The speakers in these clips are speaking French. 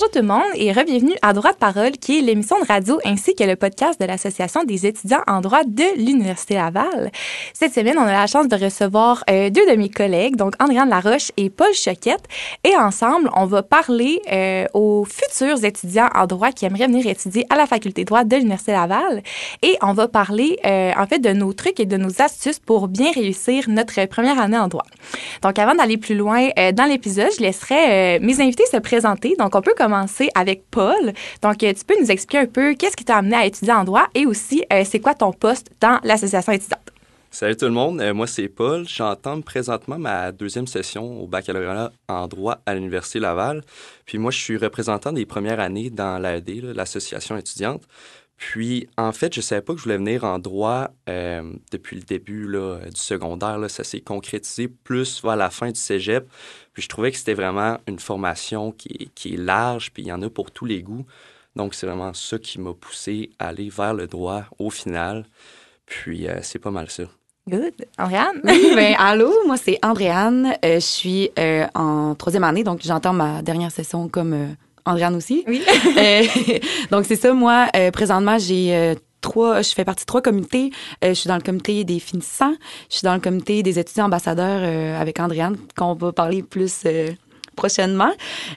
Bonjour tout le monde et re-bienvenue à Droit de parole, qui est l'émission de radio ainsi que le podcast de l'Association des étudiants en droit de l'Université Laval. Cette semaine, on a la chance de recevoir euh, deux de mes collègues, donc Andréane Laroche et Paul Choquette. Et ensemble, on va parler euh, aux futurs étudiants en droit qui aimeraient venir étudier à la Faculté de droit de l'Université Laval. Et on va parler, euh, en fait, de nos trucs et de nos astuces pour bien réussir notre première année en droit. Donc, avant d'aller plus loin dans l'épisode, je laisserai mes invités se présenter. Donc, on peut commencer avec Paul. Donc, euh, tu peux nous expliquer un peu qu'est-ce qui t'a amené à étudier en droit et aussi euh, c'est quoi ton poste dans l'association étudiante? Salut tout le monde, euh, moi c'est Paul. J'entends présentement ma deuxième session au baccalauréat en droit à l'Université Laval. Puis moi, je suis représentant des premières années dans l'AED, l'association étudiante. Puis, en fait, je ne savais pas que je voulais venir en droit depuis le début du secondaire. Ça s'est concrétisé plus vers la fin du cégep. Puis je trouvais que c'était vraiment une formation qui est, large, puis il y en a pour tous les goûts. Donc c'est vraiment ça qui m'a poussé à aller vers le droit au final. Puis euh, c'est pas mal ça. Good. Andréane? Oui, ben, allô, moi c'est Andréane. Euh, je suis euh, en troisième année, donc j'entends ma dernière session comme Andréane aussi. Oui. donc c'est ça, moi, présentement, j'ai trois, je fais partie de trois comités. Euh, je suis dans le comité des finissants, je suis dans le comité des étudiants ambassadeurs euh, avec Andréane, qu'on va parler plus euh, prochainement.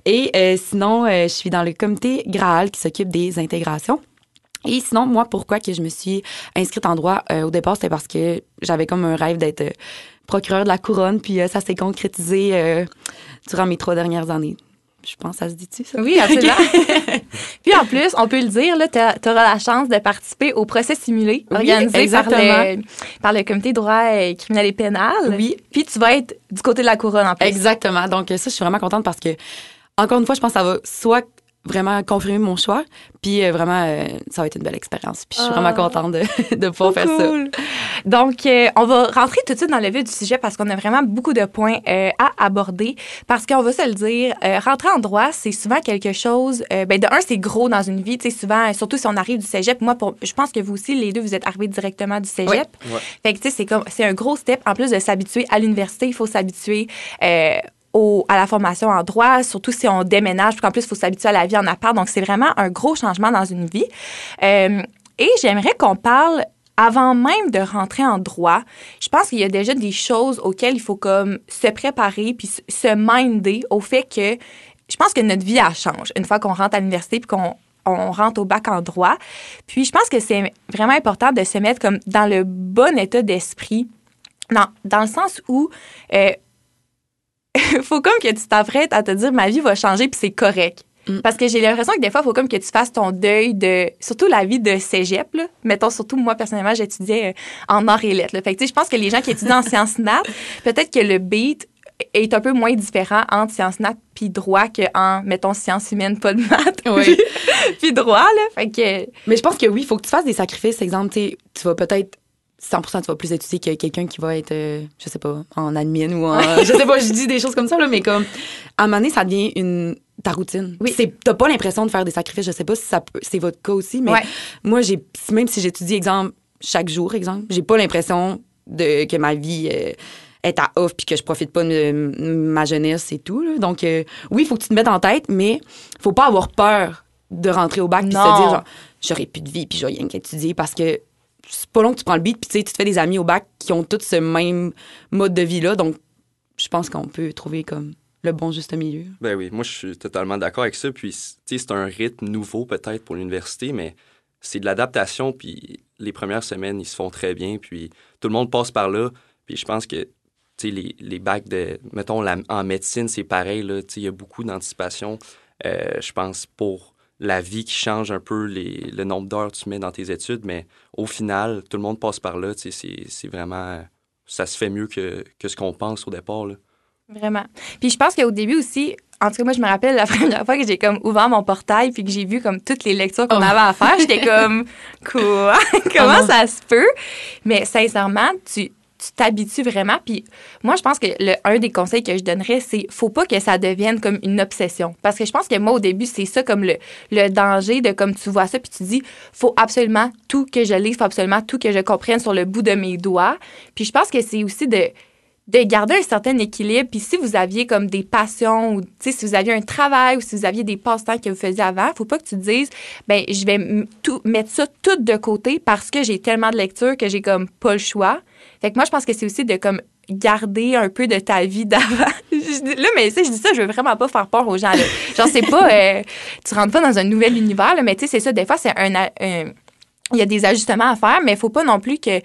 Et sinon, je suis dans le comité Graal qui s'occupe des intégrations. Et sinon, moi, pourquoi que je me suis inscrite en droit au départ, c'était parce que j'avais comme un rêve d'être procureur de la couronne, puis ça s'est concrétisé durant mes trois dernières années. Je pense que ça se dit-tu, ça? Oui, absolument. Puis en plus, on peut le dire, tu auras la chance de participer au procès simulé organisé par le, par le Comité de droit criminel et pénal. Oui. Puis tu vas être du côté de la couronne en plus. Exactement. Donc ça, je suis vraiment contente parce que, encore une fois, je pense que ça va soit vraiment confirmer mon choix. Puis euh, vraiment, euh, ça va être une belle expérience. Puis je suis vraiment ah. contente de, de pouvoir faire ça. Donc, euh, on va rentrer tout de suite dans le vif du sujet parce qu'on a vraiment beaucoup de points à aborder. Parce qu'on va se le dire, rentrer en droit, c'est souvent quelque chose. ben de un, c'est gros dans une vie. Tu sais, souvent, surtout si on arrive du cégep. Moi, pour, je pense que vous aussi, les deux, vous êtes arrivés directement du cégep. Fait que tu sais, c'est comme, c'est un gros step. En plus de s'habituer à l'université, il faut s'habituer à la formation en droit, surtout si on déménage, puis qu'en plus, il faut s'habituer à la vie en appart. Donc, c'est vraiment un gros changement dans une vie. Euh, et j'aimerais qu'on parle avant même de rentrer en droit, je pense qu'il y a déjà des choses auxquelles il faut comme se préparer puis se minder au fait que je pense que notre vie elle change une fois qu'on rentre à l'université puis qu'on on rentre au bac en droit. Puis je pense que c'est vraiment important de se mettre comme dans le bon état d'esprit, dans, dans le sens où euh, faut comme que tu t'apprêtes à te dire ma vie va changer puis c'est correct. Mm. Parce que j'ai l'impression que des fois, il faut comme que tu fasses ton deuil de, surtout la vie de cégep, là. Mettons, surtout moi, personnellement, j'étudiais euh, en arts et lettres. Fait que, je pense que les gens qui étudient en sciences nat, peut-être que le beat est un peu moins différent entre sciences nat puis droit qu'en, mettons, sciences humaines, pas de maths. Oui. puis droit, là. Fait que... Mais je pense que oui, il faut que tu fasses des sacrifices. Exemple, tu vas peut-être 100% tu vas plus étudier que quelqu'un qui va être, euh, je sais pas, en admin ou en. je sais pas, je dis des choses comme ça, là, mais comme, à un moment donné, ça devient une, ta routine. Oui. T'as pas l'impression de faire des sacrifices. Je sais pas si ça c'est votre cas aussi, mais moi, j'ai, même si j'étudie, exemple, chaque jour, exemple, j'ai pas l'impression de, que ma vie euh, est à off puis que je profite pas de ma jeunesse et tout. Donc, euh, oui, il faut que tu te mettes en tête, mais faut pas avoir peur de rentrer au bac puis se dire, genre, j'aurai plus de vie puis je vais rien qu'étudier parce que c'est pas long que tu prends le beat, puis tu te fais des amis au bac qui ont tous ce même mode de vie-là. Donc, je pense qu'on peut trouver comme le bon juste milieu. Ben oui, moi, je suis totalement d'accord avec ça. Puis, tu sais, c'est un rythme nouveau peut-être pour l'université, mais c'est de l'adaptation. Puis, les premières semaines, ils se font très bien. Puis, tout le monde passe par là. Puis, je pense que, tu sais, les, les bacs de, mettons, en médecine, c'est pareil. Tu sais, il y a beaucoup d'anticipation, euh, je pense, pour la vie qui change un peu les, le nombre d'heures que tu mets dans tes études, mais au final, tout le monde passe par là. C'est vraiment. Ça se fait mieux que, que ce qu'on pense au départ. Là. Vraiment. Puis je pense qu'au début aussi, en tout cas, moi, je me rappelle la première fois que j'ai comme ouvert mon portail puis que j'ai vu comme toutes les lectures qu'on oh. avait à faire, j'étais comme quoi? Comment oh ça se peut? Mais sincèrement, tu tu t'habitues vraiment. Puis moi, je pense que le, un des conseils que je donnerais, c'est faut pas que ça devienne comme une obsession. Parce que je pense que moi, au début, c'est ça comme le, le danger de comme tu vois ça, puis tu dis, faut absolument tout que je lise, faut absolument tout que je comprenne sur le bout de mes doigts. Puis je pense que c'est aussi de de garder un certain équilibre. Puis si vous aviez comme des passions ou si vous aviez un travail ou si vous aviez des passe-temps que vous faisiez avant, faut pas que tu dises, ben je vais tout, mettre ça tout de côté parce que j'ai tellement de lecture que j'ai comme pas le choix. Fait que moi, je pense que c'est aussi de comme garder un peu de ta vie d'avant. là, mais tu sais, je dis ça, je veux vraiment pas faire peur aux gens. Là. Genre, c'est pas, euh, tu rentres pas dans un nouvel univers, là, mais tu sais, c'est ça, des fois, c'est un, il y a des ajustements à faire, mais il faut pas non plus que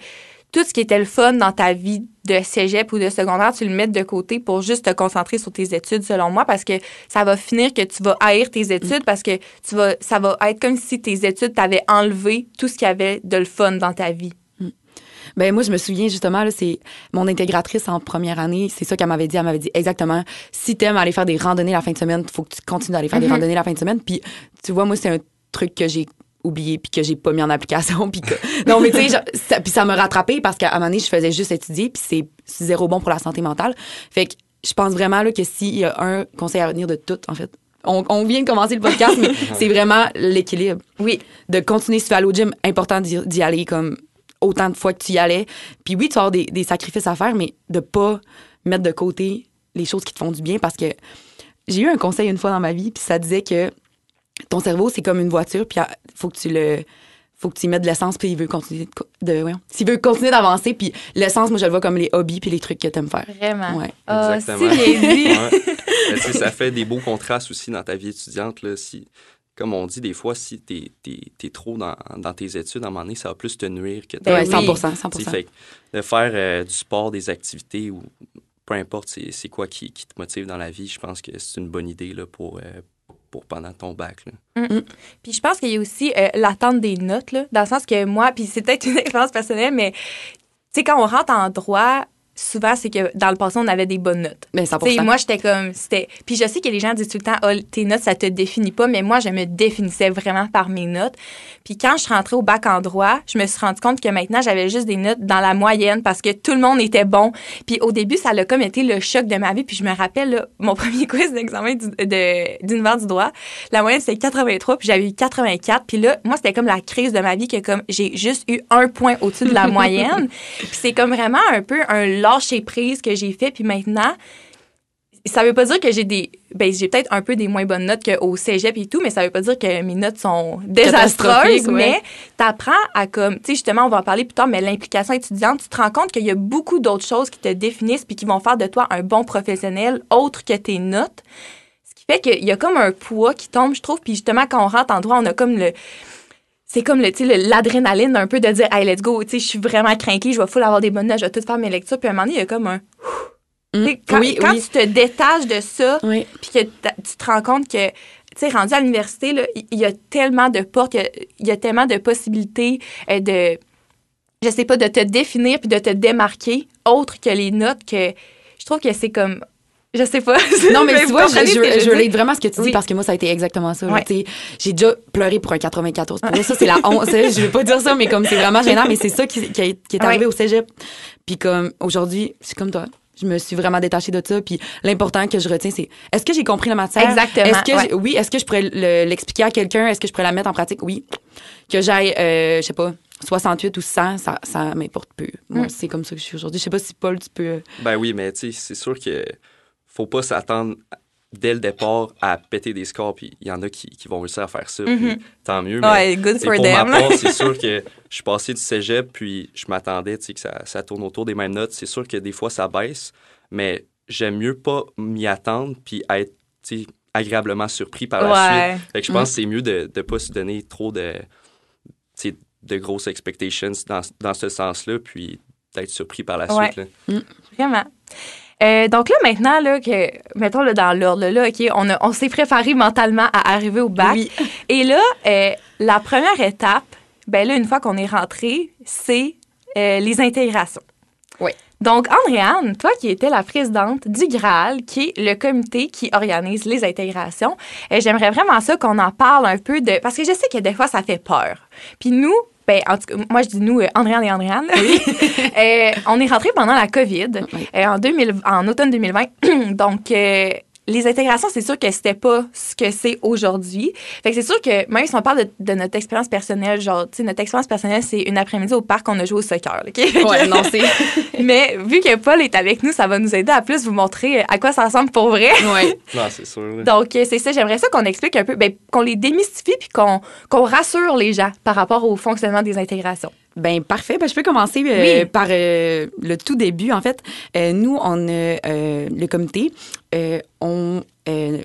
tout ce qui était le fun dans ta vie de cégep ou de secondaire, tu le mettes de côté pour juste te concentrer sur tes études, selon moi, parce que ça va finir que tu vas haïr tes études parce que tu vas, ça va être comme si tes études t'avaient enlevé tout ce qu'il y avait de le fun dans ta vie. Ben moi, je me souviens justement, là, c'est mon intégratrice en première année, c'est ça qu'elle m'avait dit. Elle m'avait dit exactement, si t'aimes aller faire des randonnées la fin de semaine, il faut que tu continues d'aller faire des mm-hmm. randonnées la fin de semaine. Puis, tu vois, moi, c'est un truc que j'ai oublié puis que j'ai pas mis en application puis que non mais tu sais ça, puis ça m'a rattrapé parce qu'à un moment donné je faisais juste étudier puis c'est zéro bon pour la santé mentale fait que je pense vraiment là que s'il y a un conseil à retenir de tout en fait on, vient de commencer le podcast mais c'est vraiment l'équilibre oui de continuer si tu vas aller au gym important d'y aller comme autant de fois que tu y allais. Puis oui, tu as des, des sacrifices à faire, mais de pas mettre de côté les choses qui te font du bien parce que j'ai eu un conseil une fois dans ma vie, puis ça disait que ton cerveau, c'est comme une voiture, puis il faut que tu le faut que tu y mettes de l'essence puis il veut continuer de, s'il veut continuer d'avancer puis l'essence moi je le vois comme les hobbies puis les trucs que tu aimes faire vraiment ouais. Ah, Exactement. Si ça fait des beaux contrastes aussi dans ta vie étudiante là si comme on dit des fois, si tu es, trop dans, tes études, à un moment donné, ça va plus te nuire que ben Oui, 100 100 fait, De faire euh, du sport, des activités ou peu importe c'est quoi qui, te motive dans la vie, je pense que c'est une bonne idée là, pour, euh, pour pendant ton bac. Mm, mm. Puis je pense qu'il y a aussi euh, l'attente des notes, là, dans le sens que moi, puis c'est peut-être une expérience personnelle, mais tu sais, quand on rentre en droit, souvent, c'est que dans le passé, on avait des bonnes notes. Mais ben, moi, j'étais comme. c'était Puis je sais que les gens disent tout le temps, oh, tes notes, ça te définit pas, mais moi, je me définissais vraiment par mes notes. Puis quand je suis rentrée au bac en droit, je me suis rendu compte que maintenant, j'avais juste des notes dans la moyenne parce que tout le monde était bon. Puis au début, ça a comme été le choc de ma vie. Puis je me rappelle, mon premier quiz d'examen d'univers du droit, la moyenne, c'était 83, puis j'avais eu 84. Puis là, moi, c'était comme la crise de ma vie que comme j'ai juste eu un point au-dessus de la moyenne. Puis c'est comme vraiment un peu un lâcher prise que j'ai fait. Puis maintenant, ça veut pas dire que j'ai des ben j'ai peut-être un peu des moins bonnes notes qu'au cégep et tout mais ça veut pas dire que mes notes sont désastreuses mais t'apprends à comme tu sais justement on va en parler plus tard mais l'implication étudiante tu te rends compte qu'il y a beaucoup d'autres choses qui te définissent puis qui vont faire de toi un bon professionnel autre que tes notes ce qui fait qu'il y a comme un poids qui tombe je trouve puis justement quand on rentre en droit on a comme le c'est comme le, l'adrénaline un peu de dire hey let's go tu sais je suis vraiment craquée je vais full avoir des bonnes notes je vais tout faire mes lectures. Puis à un moment donné il y a comme un mmh. quand, oui, quand tu te détaches de ça puis que tu te rends compte que tu sais rendu à l'université il y, a tellement de portes il y, a tellement de possibilités euh, de je sais pas de te définir puis de te démarquer autre que les notes que je trouve que c'est comme je sais pas. Non, mais, tu vois, je, je, je vraiment ce que tu dis parce que moi, ça a été exactement ça. J'ai déjà pleuré pour un 94. Pour ça, c'est la honte. je vais pas dire ça, mais comme c'est vraiment gênant, mais c'est ça qui, qui, est arrivé au cégep. Puis comme aujourd'hui, c'est comme toi. Je me suis vraiment détachée de ça. Puis l'important que je retiens, c'est est-ce que j'ai compris la matière? Exactement. Est-ce que oui, est-ce que je pourrais l'expliquer à quelqu'un? Est-ce que je pourrais la mettre en pratique? Oui. Que j'aille, euh, je sais pas, 68 ou 100, ça, ça m'importe peu. Moi, mm. c'est comme ça que je suis aujourd'hui. Je sais pas si Paul, tu peux. Euh, ben oui, mais tu sais, c'est sûr que faut pas s'attendre dès le départ à péter des scores, puis il y en a qui, qui, vont réussir à faire ça, mm-hmm. tant mieux. Mais, good for pour them. ma part, c'est sûr que je suis passé du cégep, puis je m'attendais que ça, ça, tourne autour des mêmes notes. C'est sûr que des fois, ça baisse, mais j'aime mieux pas m'y attendre, puis être agréablement surpris par la suite. Fait que je pense mm. que c'est mieux de ne pas se donner trop de, de grosses expectations dans, dans ce sens-là, puis d'être surpris par la suite. Là. Mm. Vraiment. Euh, donc là, maintenant, là, que, mettons là, dans l'ordre, là, OK, on, on s'est préparé mentalement à arriver au bac. Et là, euh, la première étape, ben là, une fois qu'on est rentré, c'est euh, les intégrations. Oui. Donc, Andréane, toi qui étais la présidente du GRAL, qui est le comité qui organise les intégrations, j'aimerais vraiment ça qu'on en parle un peu de... Parce que je sais que des fois, ça fait peur. Puis nous, ben, en tout cas, moi, je dis nous, euh, Andréane et Andréane. Oui. euh, on est rentré pendant la COVID euh, en, 2000, en automne 2020. Donc, les intégrations, c'est sûr que c'était pas ce que c'est aujourd'hui. Fait que c'est sûr que même si on parle de, de notre expérience personnelle, genre, tu sais, notre expérience personnelle, c'est une après-midi au parc, on a joué au soccer, OK? Ouais, non, c'est. Mais vu que Paul est avec nous, ça va nous aider à plus vous montrer à quoi ça ressemble pour vrai. ouais. Non, c'est sûr. Donc, euh, c'est ça, j'aimerais ça qu'on explique un peu, ben, qu'on les démystifie puis qu'on qu'on rassure les gens par rapport au fonctionnement des intégrations. Ben parfait. Ben, je peux commencer euh, Oui. par euh, le tout début. En fait, Euh, nous, on le comité. on,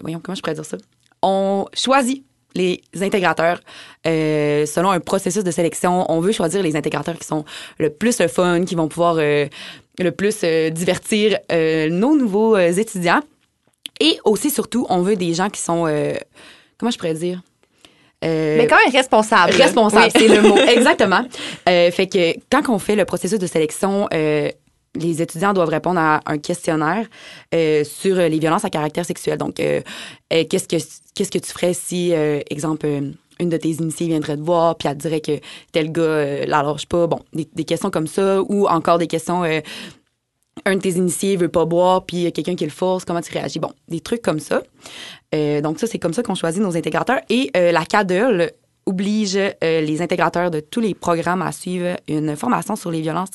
voyons comment je pourrais dire ça? On choisit les intégrateurs euh, selon un processus de sélection. On veut choisir les intégrateurs qui sont le plus le fun, qui vont pouvoir euh, le plus euh, divertir nos nouveaux étudiants. Et aussi, surtout, on veut des gens qui sont, comment je pourrais dire? Euh, Mais quand même responsable. Responsable, Oui. c'est le mot. Exactement. Euh, fait que quand on fait le processus de sélection, euh, les étudiants doivent répondre à un questionnaire sur les violences à caractère sexuel. Donc, qu'est-ce que qu'est-ce que tu ferais si, exemple, une de tes initiés viendrait te voir, puis elle te dirait que tel gars la lâche pas. Bon, des, des questions comme ça, ou encore des questions. Un de tes initiés veut pas boire, puis il y a quelqu'un qui le force, comment tu réagis? Bon, des trucs comme ça. Euh, donc ça, c'est comme ça qu'on choisit nos intégrateurs. Et euh, la CADEL oblige euh, les intégrateurs de tous les programmes à suivre une formation sur les violences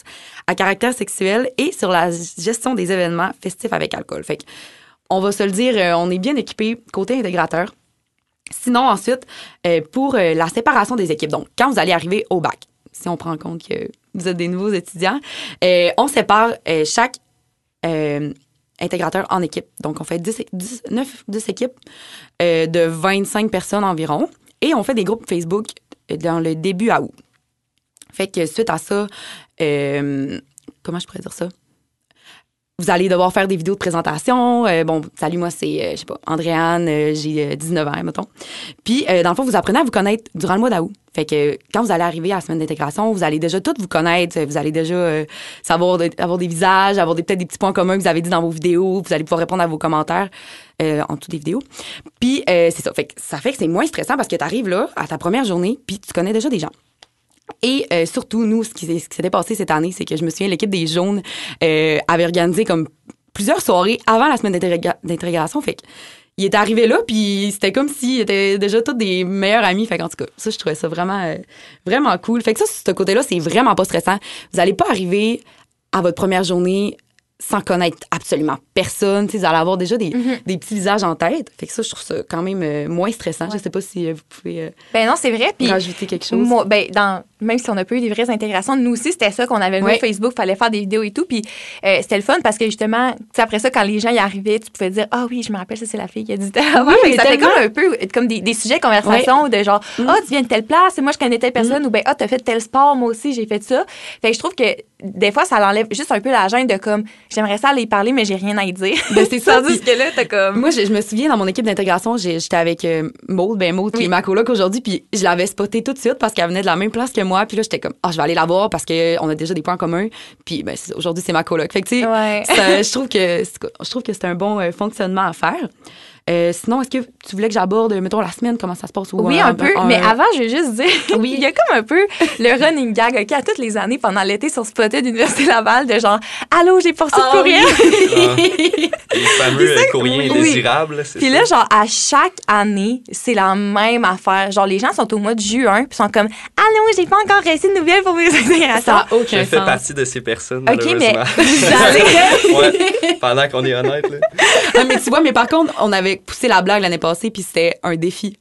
à caractère sexuel et sur la gestion des événements festifs avec alcool. Fait que, on va se le dire, on est bien équipé côté intégrateur. Sinon, ensuite, pour la séparation des équipes, donc quand vous allez arriver au bac, si on prend en compte que vous êtes des nouveaux étudiants, euh, on sépare euh, chaque euh, intégrateur en équipe. Donc, on fait 10, 10, 9, 10 équipes de 25 personnes environ et on fait des groupes Facebook dans le début à août. Fait que suite à ça, comment je pourrais dire ça? Vous allez devoir faire des vidéos de présentation. Bon, salut, moi, c'est, euh, je sais pas, Andréane, j'ai euh, 19 ans, mettons. Puis, dans le fond, vous apprenez à vous connaître durant le mois d'août. Quand vous allez arriver à la semaine d'intégration, vous allez déjà toutes vous connaître. Vous allez déjà euh, savoir avoir des visages, avoir peut-être des petits points communs que vous avez dit dans vos vidéos. Vous allez pouvoir répondre à vos commentaires euh, en dessous des vidéos. Puis, euh, c'est ça. Ça fait que c'est moins stressant parce que tu arrives là, à ta première journée, puis tu connais déjà des gens. Et surtout, nous, ce qui, ce s'était passé cette année, c'est que je me souviens, l'équipe des Jaunes avait organisé comme plusieurs soirées avant la semaine d'intégra- d'intégration. Il est arrivé là, puis c'était comme s'ils étaient déjà tous des meilleurs amis. Fait qu'en tout cas, ça, je trouvais ça vraiment, euh, vraiment cool. Fait que ça, sur ce côté-là, c'est vraiment pas stressant. Vous allez pas arriver à votre première journée sans connaître absolument personne. Vous allez avoir déjà des, des petits visages en tête. Fait que ça, je trouve ça quand même euh, moins stressant. Je sais pas si euh, vous pouvez Ben non, c'est vrai. Puis rajouter quelque chose. Moi, ben, dans, même si on n'a pas eu des vraies intégrations, nous aussi, c'était ça qu'on avait le mot Facebook, fallait faire des vidéos et tout. Puis euh, c'était le fun parce que justement, après ça, quand les gens y arrivaient, tu pouvais dire Ah oui, je me rappelle, ça, c'est la fille qui a dit. Oui, que ça fait comme un peu comme des, des sujets de conversation de genre Ah, tu viens de telle place et moi, je connais telle personne ou ben Ah, t'as fait tel sport, moi aussi, j'ai fait ça. Fait que je trouve que des fois, ça l'enlève juste un peu la gêne de comme J'aimerais ça aller y parler, mais j'ai rien à y dire. Ben, c'est ça. Tandis que là, t'as comme. Moi, je, je me souviens, dans mon équipe d'intégration, j'étais avec euh, Maud, ben Maud, qui Oui. est ma coloc aujourd'hui, puis je l'avais spotée tout de suite parce qu'elle venait de la même place que moi. Puis là, j'étais comme, ah, je vais aller la voir parce qu'on a déjà des points communs. Puis ben, aujourd'hui, c'est ma coloc. Fait que, tu sais, Ouais. je trouve que c'est- je trouve que c'est un bon euh, fonctionnement à faire. Euh, sinon, est-ce que tu voulais que j'aborde, mettons, la semaine, comment ça se passe? ou Oui, un peu. mais avant, je veux juste dire, Oui. il y a comme un peu le running gag, OK, à toutes les années pendant l'été sur Spotted d'Université Laval, de genre, Allô, j'ai poursu Ah le courriel. Ah, les fameux euh, courriers oui. indésirables, c'est Puis ça? là, genre, à chaque année, c'est la même affaire. Genre, les gens sont au mois de juin, puis sont comme, Allô, j'ai pas encore reçu de nouvelles pour mes intégrations. Ça n'a aucun Je fais partie de ces personnes, OK, mais vous allez. ouais, pendant qu'on est honnête, là. Ah, mais tu vois, mais par contre, on avait poussé la blague l'année passée, puis c'était un défi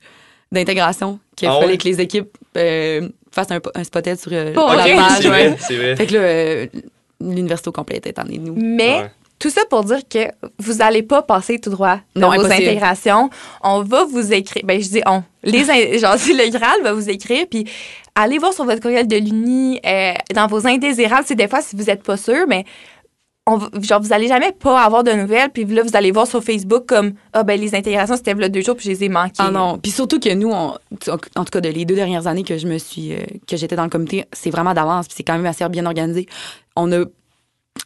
d'intégration qu'il Ah fallait ouais? que les équipes euh, fassent un, un spotted sur euh, la vrai? page. c'est ouais. vrai, c'est vrai. Fait que là, euh, l'université au complet était de nous. Mais Ouais. tout ça pour dire que vous n'allez pas passer tout droit dans Non, vos impossible. intégrations. On va vous écrire. Ben, je dis on. Les, in- genre, le Graal va vous écrire, puis allez voir sur votre courriel de l'Uni, euh, dans vos indésirables. C'est des fois, si vous n'êtes pas sûr, mais on, genre, vous allez jamais pas avoir de nouvelles, puis là, vous allez voir sur Facebook comme, ah, ben, les intégrations, c'était là deux jours, puis je les ai manquées. Ah non. Puis surtout que nous, on- en tout cas, de les deux dernières années que je me suis, euh, que j'étais dans le comité, c'est vraiment d'avance. Puis c'est quand même assez bien organisé. On a,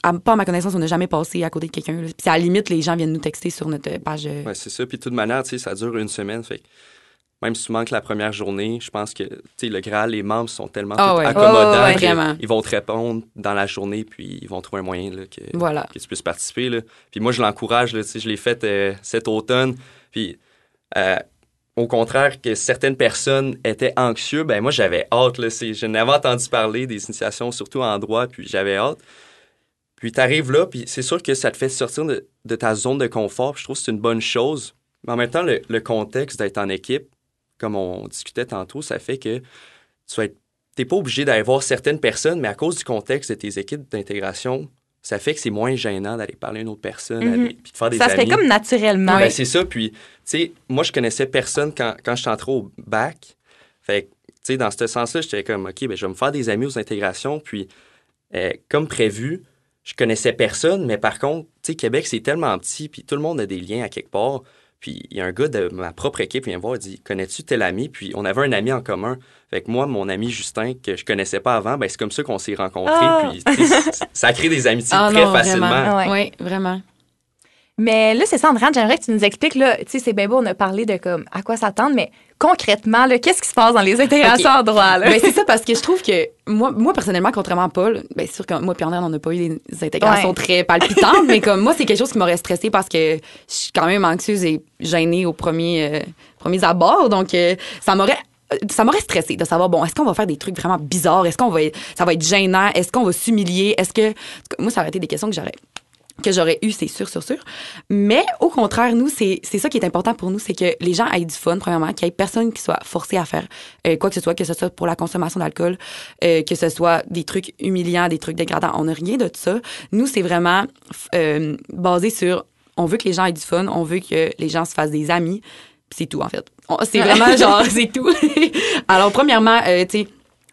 à- pas à ma connaissance, on n'a jamais passé à côté de quelqu'un. Puis à la limite, les gens viennent nous texter sur notre page. euh, Ouais, c'est ça. Puis de toute manière, tu sais, ça dure une semaine. Fait même si tu manques la première journée, je pense que, le Graal, les membres sont tellement Ah ouais. accommodants Oh, ouais, que ils vont te répondre dans la journée, puis ils vont trouver un moyen là, que, Voilà. que tu puisses participer. Là. Puis moi, je l'encourage, je l'ai fait euh, cet automne. Puis euh, au contraire que certaines personnes étaient anxieuses, ben moi, j'avais hâte. Là, je n'avais entendu parler des initiations, surtout en droit, puis j'avais hâte. Puis tu arrives là, puis c'est sûr que ça te fait sortir de, de ta zone de confort. puis je trouve que c'est une bonne chose. Mais en même temps, le, le contexte d'être en équipe, comme on discutait tantôt, ça fait que tu. T'es pas obligé d'aller voir certaines personnes, mais à cause du contexte de tes équipes d'intégration, ça fait que c'est moins gênant d'aller parler à une autre personne, aller- puis de faire des Ça se amis. fait comme naturellement. Ben, c'est ça. Puis, tu sais, moi, je connaissais personne quand, quand je suis entré au bac. Fait que, tu sais, dans ce sens-là, j'étais comme, OK, ben, je vais me faire des amis aux intégrations. Puis, euh, comme prévu, je connaissais personne. Mais par contre, tu sais, Québec, c'est tellement petit. Puis, tout le monde a des liens à quelque part. Puis, il y a un gars de ma propre équipe qui vient me voir et dit Connais-tu tel ami Puis, on avait un ami en commun. Fait que moi, mon ami Justin, que je connaissais pas avant, ben, c'est comme ça qu'on s'est rencontrés. Ah! Puis, tu sais, c- ça crée des amitiés Ah très non, facilement. vraiment. Ouais. Oui, vraiment. Mais là, c'est ça, Andréane, j'aimerais que tu nous expliques, là, tu sais, c'est bien beau, on a parlé de comme à quoi s'attendre, mais concrètement, là, qu'est-ce qui se passe dans les intégrations en droit, là? Ben, c'est ça parce que je trouve que moi, moi personnellement, contrairement à Paul, c'est sûr que moi et André, on n'a pas eu des intégrations Ouais. très palpitantes, mais comme moi, c'est quelque chose qui m'aurait stressé parce que je suis quand même anxieuse et gênée aux premiers, euh, premiers abords. Donc, euh, ça m'aurait ça m'aurait stressé de savoir bon est-ce qu'on va faire des trucs vraiment bizarres? Est-ce qu'on va ça va être gênant? Est-ce qu'on va s'humilier? Est-ce que moi ça aurait été des questions que j'aurais que j'aurais eu, c'est sûr, sûr, sûr. Mais au contraire, nous, c'est ça qui est important pour nous, c'est que les gens aient du fun, premièrement, qu'il y ait personne qui soit forcé à faire euh, quoi que ce soit, que ce soit pour la consommation d'alcool, euh, que ce soit des trucs humiliants, des trucs dégradants. On n'a rien de ça. Nous, c'est vraiment euh, basé sur on veut que les gens aient du fun, on veut que les gens se fassent des amis. C'est tout, en fait. C'est vraiment genre, c'est tout. Alors, premièrement, tu sais,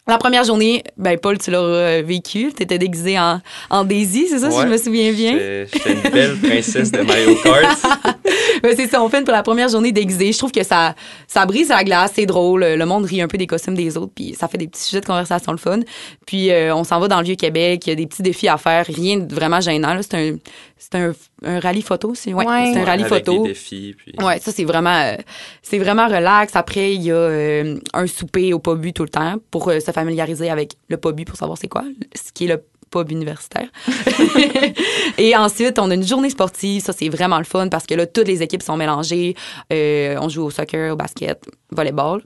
la première journée, ben Paul, tu l'as euh, vécu. Tu étais déguisé en, en Daisy, c'est ça, si je me souviens bien? J'étais une belle princesse de Mario Kart. Ben, c'est ça, on fait pour la première journée déguisée. Je trouve que ça, ça brise la glace, c'est drôle. Le monde rit un peu des costumes des autres, puis ça fait des petits sujets de conversation le fun. Puis euh, on s'en va dans le Vieux-Québec, il y a des petits défis à faire, rien de vraiment gênant. C'est un, c'est un, un rallye photo, c'est ouais, Ouais. c'est un rallye avec photo. des défis. Puis... Ouais, ça c'est vraiment euh, c'est vraiment relax. Après, il y a euh, un souper au pub tout le temps pour euh, se familiariser avec le pub pour savoir c'est quoi, ce qui est le pub universitaire. Et ensuite, on a une journée sportive. Ça, c'est vraiment le fun parce que là, toutes les équipes sont mélangées. Euh, on joue au soccer, au basket, volleyball.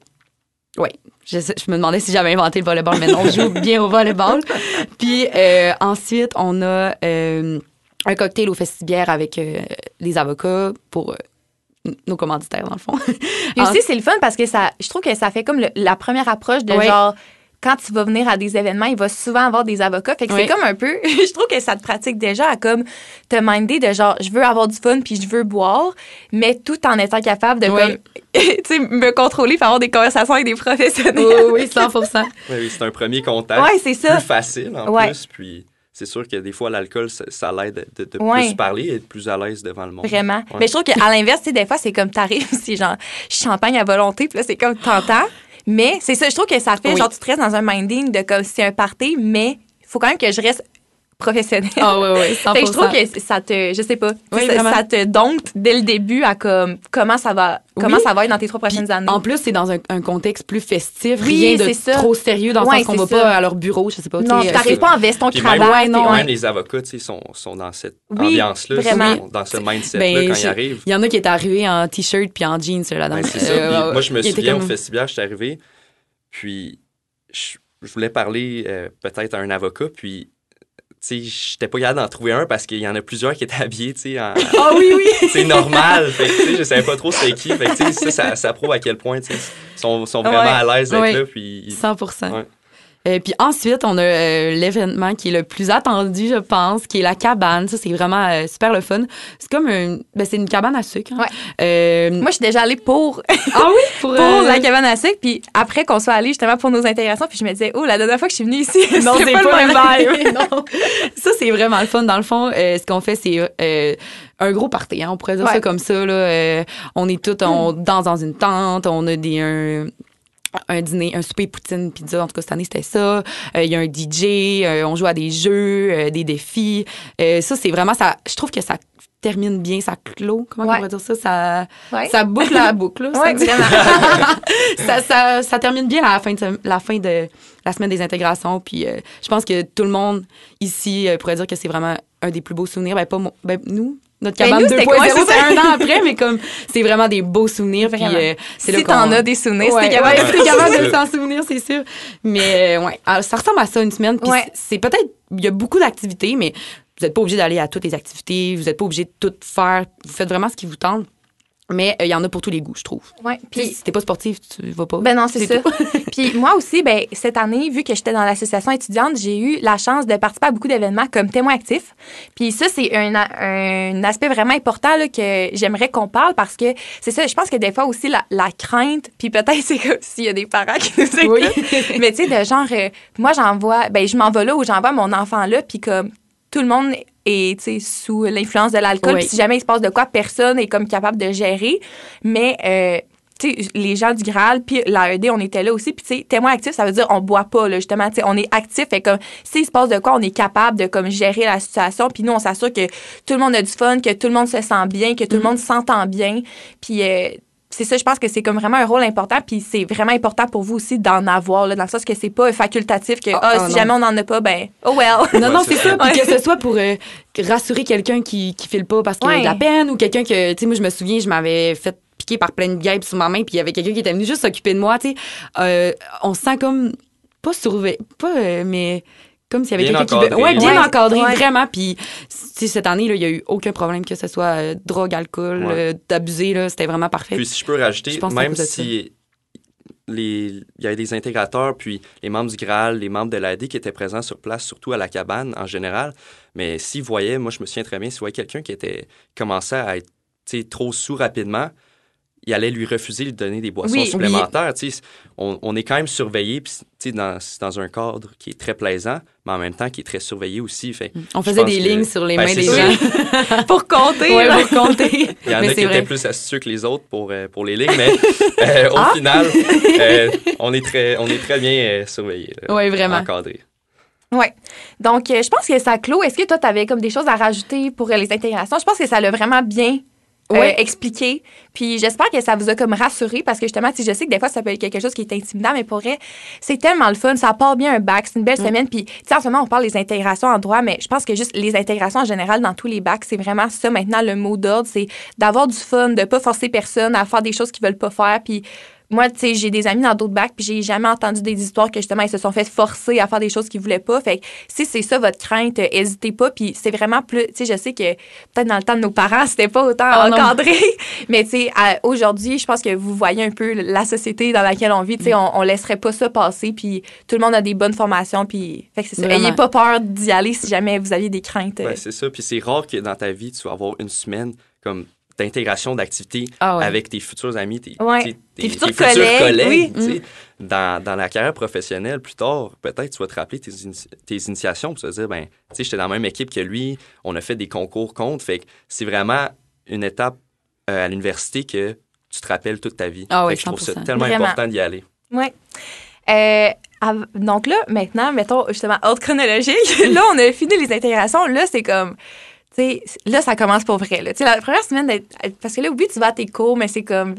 Oui, je, je me demandais si j'avais inventé le volleyball, mais non, on joue bien au volleyball. Puis euh, ensuite, on a euh, un cocktail au festibière avec euh, les avocats pour euh, nos commanditaires, dans le fond. Puis aussi, c'est le fun parce que ça, je trouve que ça fait comme le- la première approche de genre, quand tu vas venir à des événements, il va souvent avoir des avocats. Fait que Oui. c'est comme un peu, je trouve que ça te pratique déjà à comme te minder de genre, je veux avoir du fun puis je veux boire, mais tout en étant capable de Oui. comme, tu sais, me contrôler puis avoir des conversations avec des professionnels. oui, oui, 100 Ouais, oui, c'est un premier contact. Ouais, c'est ça. Plus facile en plus. Puis c'est sûr que des fois, l'alcool, ça, ça l'aide de, de Ouais. plus parler et être plus à l'aise devant le monde. Vraiment. Ouais. Mais je trouve qu'à l'inverse, tu sais, des fois, c'est comme t'arrives, c'est genre champagne à volonté, puis là, c'est comme t'entends. Mais c'est ça, je trouve que ça fait Oui. genre, tu te restes dans un minding de comme si c'est un party, mais il faut quand même que je reste professionnelle. Ah oui, oui, 100 Fait que je trouve que ça te, je sais pas, Oui, ça, te dompte dès le début à comme comment ça va, comment Oui. ça va être dans tes trois prochaines Puis, années. En plus, c'est dans un, un contexte plus festif, Oui, rien de c'est ça. trop sérieux dans le sens qu'on va ça. pas à leur bureau, je sais pas. non, tu t'arrives euh, pas en veston même- cravate. non, puis Même les avocats, tu sais, sont, sont dans cette Oui, ambiance-là, vraiment. sont dans ce mindset-là Ben, quand ils arrivent. Il y en a qui étaient arrivés en t-shirt puis en jeans là, là-dedans. Ben, c'est ça. Euh, Puis ouais, moi, je me souviens comme- au festival, je suis arrivé, puis je, je voulais parler euh, peut-être à un avocat, puis sais, j'étais pas capable d'en trouver un parce qu'il y en a plusieurs qui étaient habillés, tu sais, en- Ah oui, oui. c'est normal. Fait que, tu sais, je savais pas trop c'est qui. Fait que, tu sais, ça, ça, ça prouve à quel point, tu sais, ils sont, sont vraiment Ouais. à l'aise d'être là, puis... 100 Ouais. Euh, puis ensuite, on a euh, l'événement qui est le plus attendu, je pense, qui est la cabane. Ça, c'est vraiment euh, super le fun. C'est comme un, ben, c'est une cabane à sucre. hein. Ouais. Euh, Moi, je suis déjà allée pour, ah oui, pour, pour euh, la cabane à sucre, puis après qu'on soit allé justement pour nos intégrations, puis je me disais, oh, la dernière fois que je suis venue ici, Non, c'est pas, pas le même non. Ça, c'est vraiment le fun. Dans le fond, euh, ce qu'on fait, c'est euh, un gros party. hein. On pourrait dire ça comme ça. Là. Euh, on est tous, on danse dans une tente. On a des un, un dîner, un souper poutine pizza. En tout cas, cette année, c'était ça. Euh, Il y a un DJ. euh, on joue à des jeux, euh, des défis. Euh, ça, c'est vraiment ça. Je trouve que ça termine bien, ça clôt. Comment Ouais. on va dire ça? Ça, Ouais. ça boucle la boucle. là, ça Ouais, ça, ça, ça termine bien à la fin de, la fin de la semaine des intégrations. Puis euh, je pense que tout le monde ici euh, pourrait dire que c'est vraiment un des plus beaux souvenirs. Ben, pas ben, nous, notre Ben, cabane nous, c'était 2.0, quoi, c'est un an après, mais comme c'est vraiment des beaux souvenirs. Puis euh, si t'en as des souvenirs, Ouais, si t'es capable ouais, capable de C'est s'en souvenir, c'est sûr. Mais euh, ouais, Alors, ça ressemble à ça une semaine. Puis c'est peut-être, il y a beaucoup d'activités, mais vous n'êtes pas obligé d'aller à toutes les activités. Vous n'êtes pas obligé de tout faire. Vous faites vraiment ce qui vous tente. Mais euh, il y en a pour tous les goûts, je trouve. Ouais, Puis si t'es pas sportif, tu vas pas. Ben non, c'est ça. Puis moi aussi, ben cette année, vu que j'étais dans l'association étudiante, j'ai eu la chance de participer à beaucoup d'événements comme témoin actif. Puis ça, c'est un, un aspect vraiment important là, que j'aimerais qu'on parle parce que c'est ça, je pense que des fois aussi la, la crainte, puis peut-être c'est comme s'il y a des parents qui nous écoutent, Oui. mais tu sais, de genre, euh, moi j'envoie, ben je m'en vais là où j'envoie mon enfant là, puis comme tout le monde sais, sous l'influence de l'alcool, Oui. puis si jamais il se passe de quoi, personne est comme capable de gérer. Mais euh, tu sais, les gens du Graal, puis l'AED, on était là aussi. Puis, tu sais, témoin actif, ça veut dire on boit pas, là, justement. Tu sais, on est actif. Et comme, s'il se passe de quoi, on est capable de, comme, gérer la situation. Puis, nous, on s'assure que tout le monde a du fun, que tout le monde se sent bien, que tout le monde s'entend bien. Puis, euh, c'est ça, je pense que c'est comme vraiment un rôle important, puis c'est vraiment important pour vous aussi d'en avoir, là, dans le sens que c'est pas facultatif, que Ah, ah, si non. jamais on n'en a pas, ben, oh well. Non, Ouais, non, c'est ça. Puis que ce soit pour euh, rassurer quelqu'un qui, qui file pas parce qu'il a de la peine ou quelqu'un que, tu sais, moi, je me souviens, je m'avais fait piquer par plein de guêpes sur ma main, puis il y avait quelqu'un qui était venu juste s'occuper de moi, tu sais. Euh, on se sent comme, pas surveillé, pas, euh, mais comme s'il y avait Bien quelqu'un qui... Ouais, bien Ouais. encadré, Ouais. vraiment. Puis, cette année, là, il y a eu aucun problème que ce soit euh, drogue, alcool, Ouais. euh, d'abuser, là, c'était vraiment parfait. Puis si je peux rajouter, Je même si les, il y avait des intégrateurs, puis les membres du Graal, les membres de l'AD qui étaient présents sur place, surtout à la cabane en général, mais s'ils voyaient, moi je me souviens très bien, s'ils voyaient quelqu'un qui était commençait à être tu sais, trop sous rapidement, il allait lui refuser de lui donner des boissons Oui. supplémentaires. Sais, On, on est quand même surveillé, dans, dans un cadre qui est très plaisant, mais en même temps qui est très surveillé aussi. Fait, On je faisait des que- lignes sur les Ben, mains des gens. pour compter, ouais, pour compter. Il y en Mais a qui vrai. étaient plus astucieux que les autres pour, euh, pour les lignes, mais euh, au Ah! final, euh, on, est très, on est très bien surveillés. là, Ouais, vraiment. Encadrés. Oui. Donc, je pense que ça clôt. Est-ce que toi, tu avais comme des choses à rajouter pour les intégrations? Je pense que ça l'a vraiment bien euh, Ouais. expliqué. Puis j'espère que ça vous a comme rassuré parce que justement, sais, je sais que des fois, ça peut être quelque chose qui est intimidant, mais pour vrai, c'est tellement le fun. Ça part bien un bac. C'est une belle semaine. Puis, tu sais, en ce moment, on parle des intégrations en droit, mais je pense que juste les intégrations en général dans tous les bacs, c'est vraiment ça maintenant le mot d'ordre. C'est d'avoir du fun, de pas forcer personne à faire des choses qu'ils veulent pas faire. Puis, moi, tu sais, j'ai des amis dans d'autres bacs, puis j'ai jamais entendu des histoires que justement, ils se sont fait forcer à faire des choses qu'ils voulaient pas. Fait que si c'est ça votre crainte, euh, hésitez pas. Puis c'est vraiment plus, tu sais, je sais que peut-être dans le temps de nos parents, c'était pas autant Oh encadré. Mais tu sais, aujourd'hui, je pense que vous voyez un peu la société dans laquelle on vit. Tu sais, on, on laisserait pas ça passer. Puis tout le monde a des bonnes formations. Puis fait que c'est ça. Vraiment. Ayez pas peur d'y aller si jamais vous aviez des craintes. euh. Ouais, c'est ça. Puis c'est rare que dans ta vie, tu vas avoir une semaine comme d'intégration d'activités Ah ouais. avec tes futurs amis, tes, Ouais. tu sais, Tes futurs collègues, oui. sais. Dans, dans la carrière professionnelle, plus tard, peut-être tu vas te rappeler tes, tes initiations pour te dire, ben, tu sais, j'étais dans la même équipe que lui, on a fait des concours contre. Fait que c'est vraiment une étape euh, à l'université que tu te rappelles toute ta vie. Ah ouais, Fait que je trouve ça 100%. tellement Vraiment. important d'y aller. Oui. Euh, donc là, maintenant, mettons justement ordre chronologique. là, on a fini les intégrations. Là, c'est comme. Tu sais, là, ça commence pour vrai. Là. Tu sais, la première semaine, parce que là, oui, tu vas à tes cours, mais c'est comme.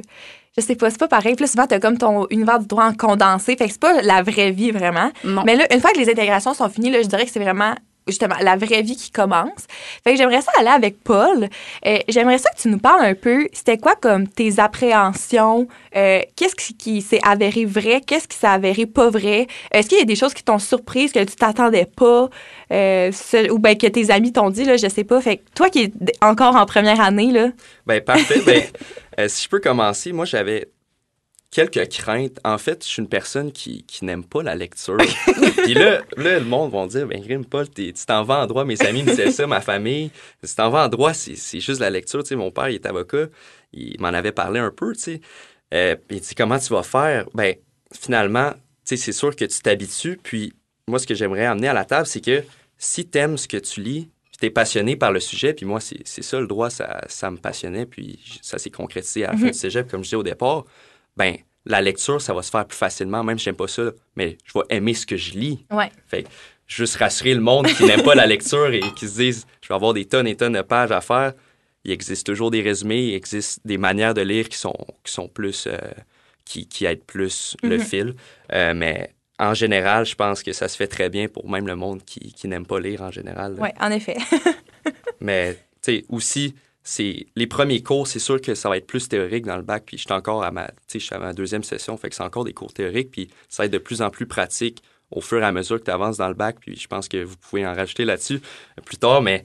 Je sais pas, c'est pas pareil. Puis là, souvent, t'as comme ton univers du droit en condensé. Fait que c'est pas la vraie vie, vraiment. Non. Mais là, une fois que les intégrations sont finies, là, je dirais que c'est vraiment justement la vraie vie qui commence. Fait que j'aimerais ça aller avec Paul. Euh, j'aimerais ça que tu nous parles un peu, c'était quoi comme tes appréhensions? Euh, qu'est-ce qui, s'est avéré vrai? Qu'est-ce qui s'est avéré pas vrai? Est-ce qu'il y a des choses qui t'ont surprise, que tu t'attendais pas? Euh, ou ben que tes amis t'ont dit, là, je sais pas. Fait que toi qui es encore en première année, là. Ben parfait. ben, si je peux commencer, moi j'avais quelques craintes. En fait, je suis une personne qui, qui n'aime pas la lecture. Puis là, là, le monde va dire, ben Grim, Paul, tu t'en vas en droit. Mes amis me disaient ça, ma famille. Si tu t'en vas en droit, c'est juste la lecture. Tu sais, mon père, il est avocat. Il m'en avait parlé un peu, tu sais. Euh, il dit, comment tu vas faire? Ben, finalement, tu sais, c'est sûr que tu t'habitues. Puis moi, ce que j'aimerais amener à la table, c'est que si t'aimes ce que tu lis, puis t'es passionné par le sujet, puis moi, c'est ça, le droit, ça, ça me passionnait, puis ça s'est concrétisé à la fin du cégep, comme je disais au départ, ben la lecture, ça va se faire plus facilement, même si j'aime pas ça, mais je vais aimer ce que je lis. Ouais. Fait juste rassurer le monde qui n'aime pas la lecture et qui se disent, je vais avoir des tonnes et tonnes de pages à faire, il existe toujours des résumés, il existe des manières de lire qui sont, qui sont plus. Euh, qui, qui aident plus le Mhm. fil. Euh, mais en général, je pense que ça se fait très bien pour même le monde qui, qui n'aime pas lire en général. Oui, en effet. Mais, tu sais, aussi, c'est les premiers cours, c'est sûr que ça va être plus théorique dans le bac. Puis, je suis encore à ma, à ma deuxième session, fait que c'est encore des cours théoriques. Puis, ça va être de plus en plus pratique au fur et à mesure que tu avances dans le bac. Puis, je pense que vous pouvez en rajouter là-dessus plus tard. Mais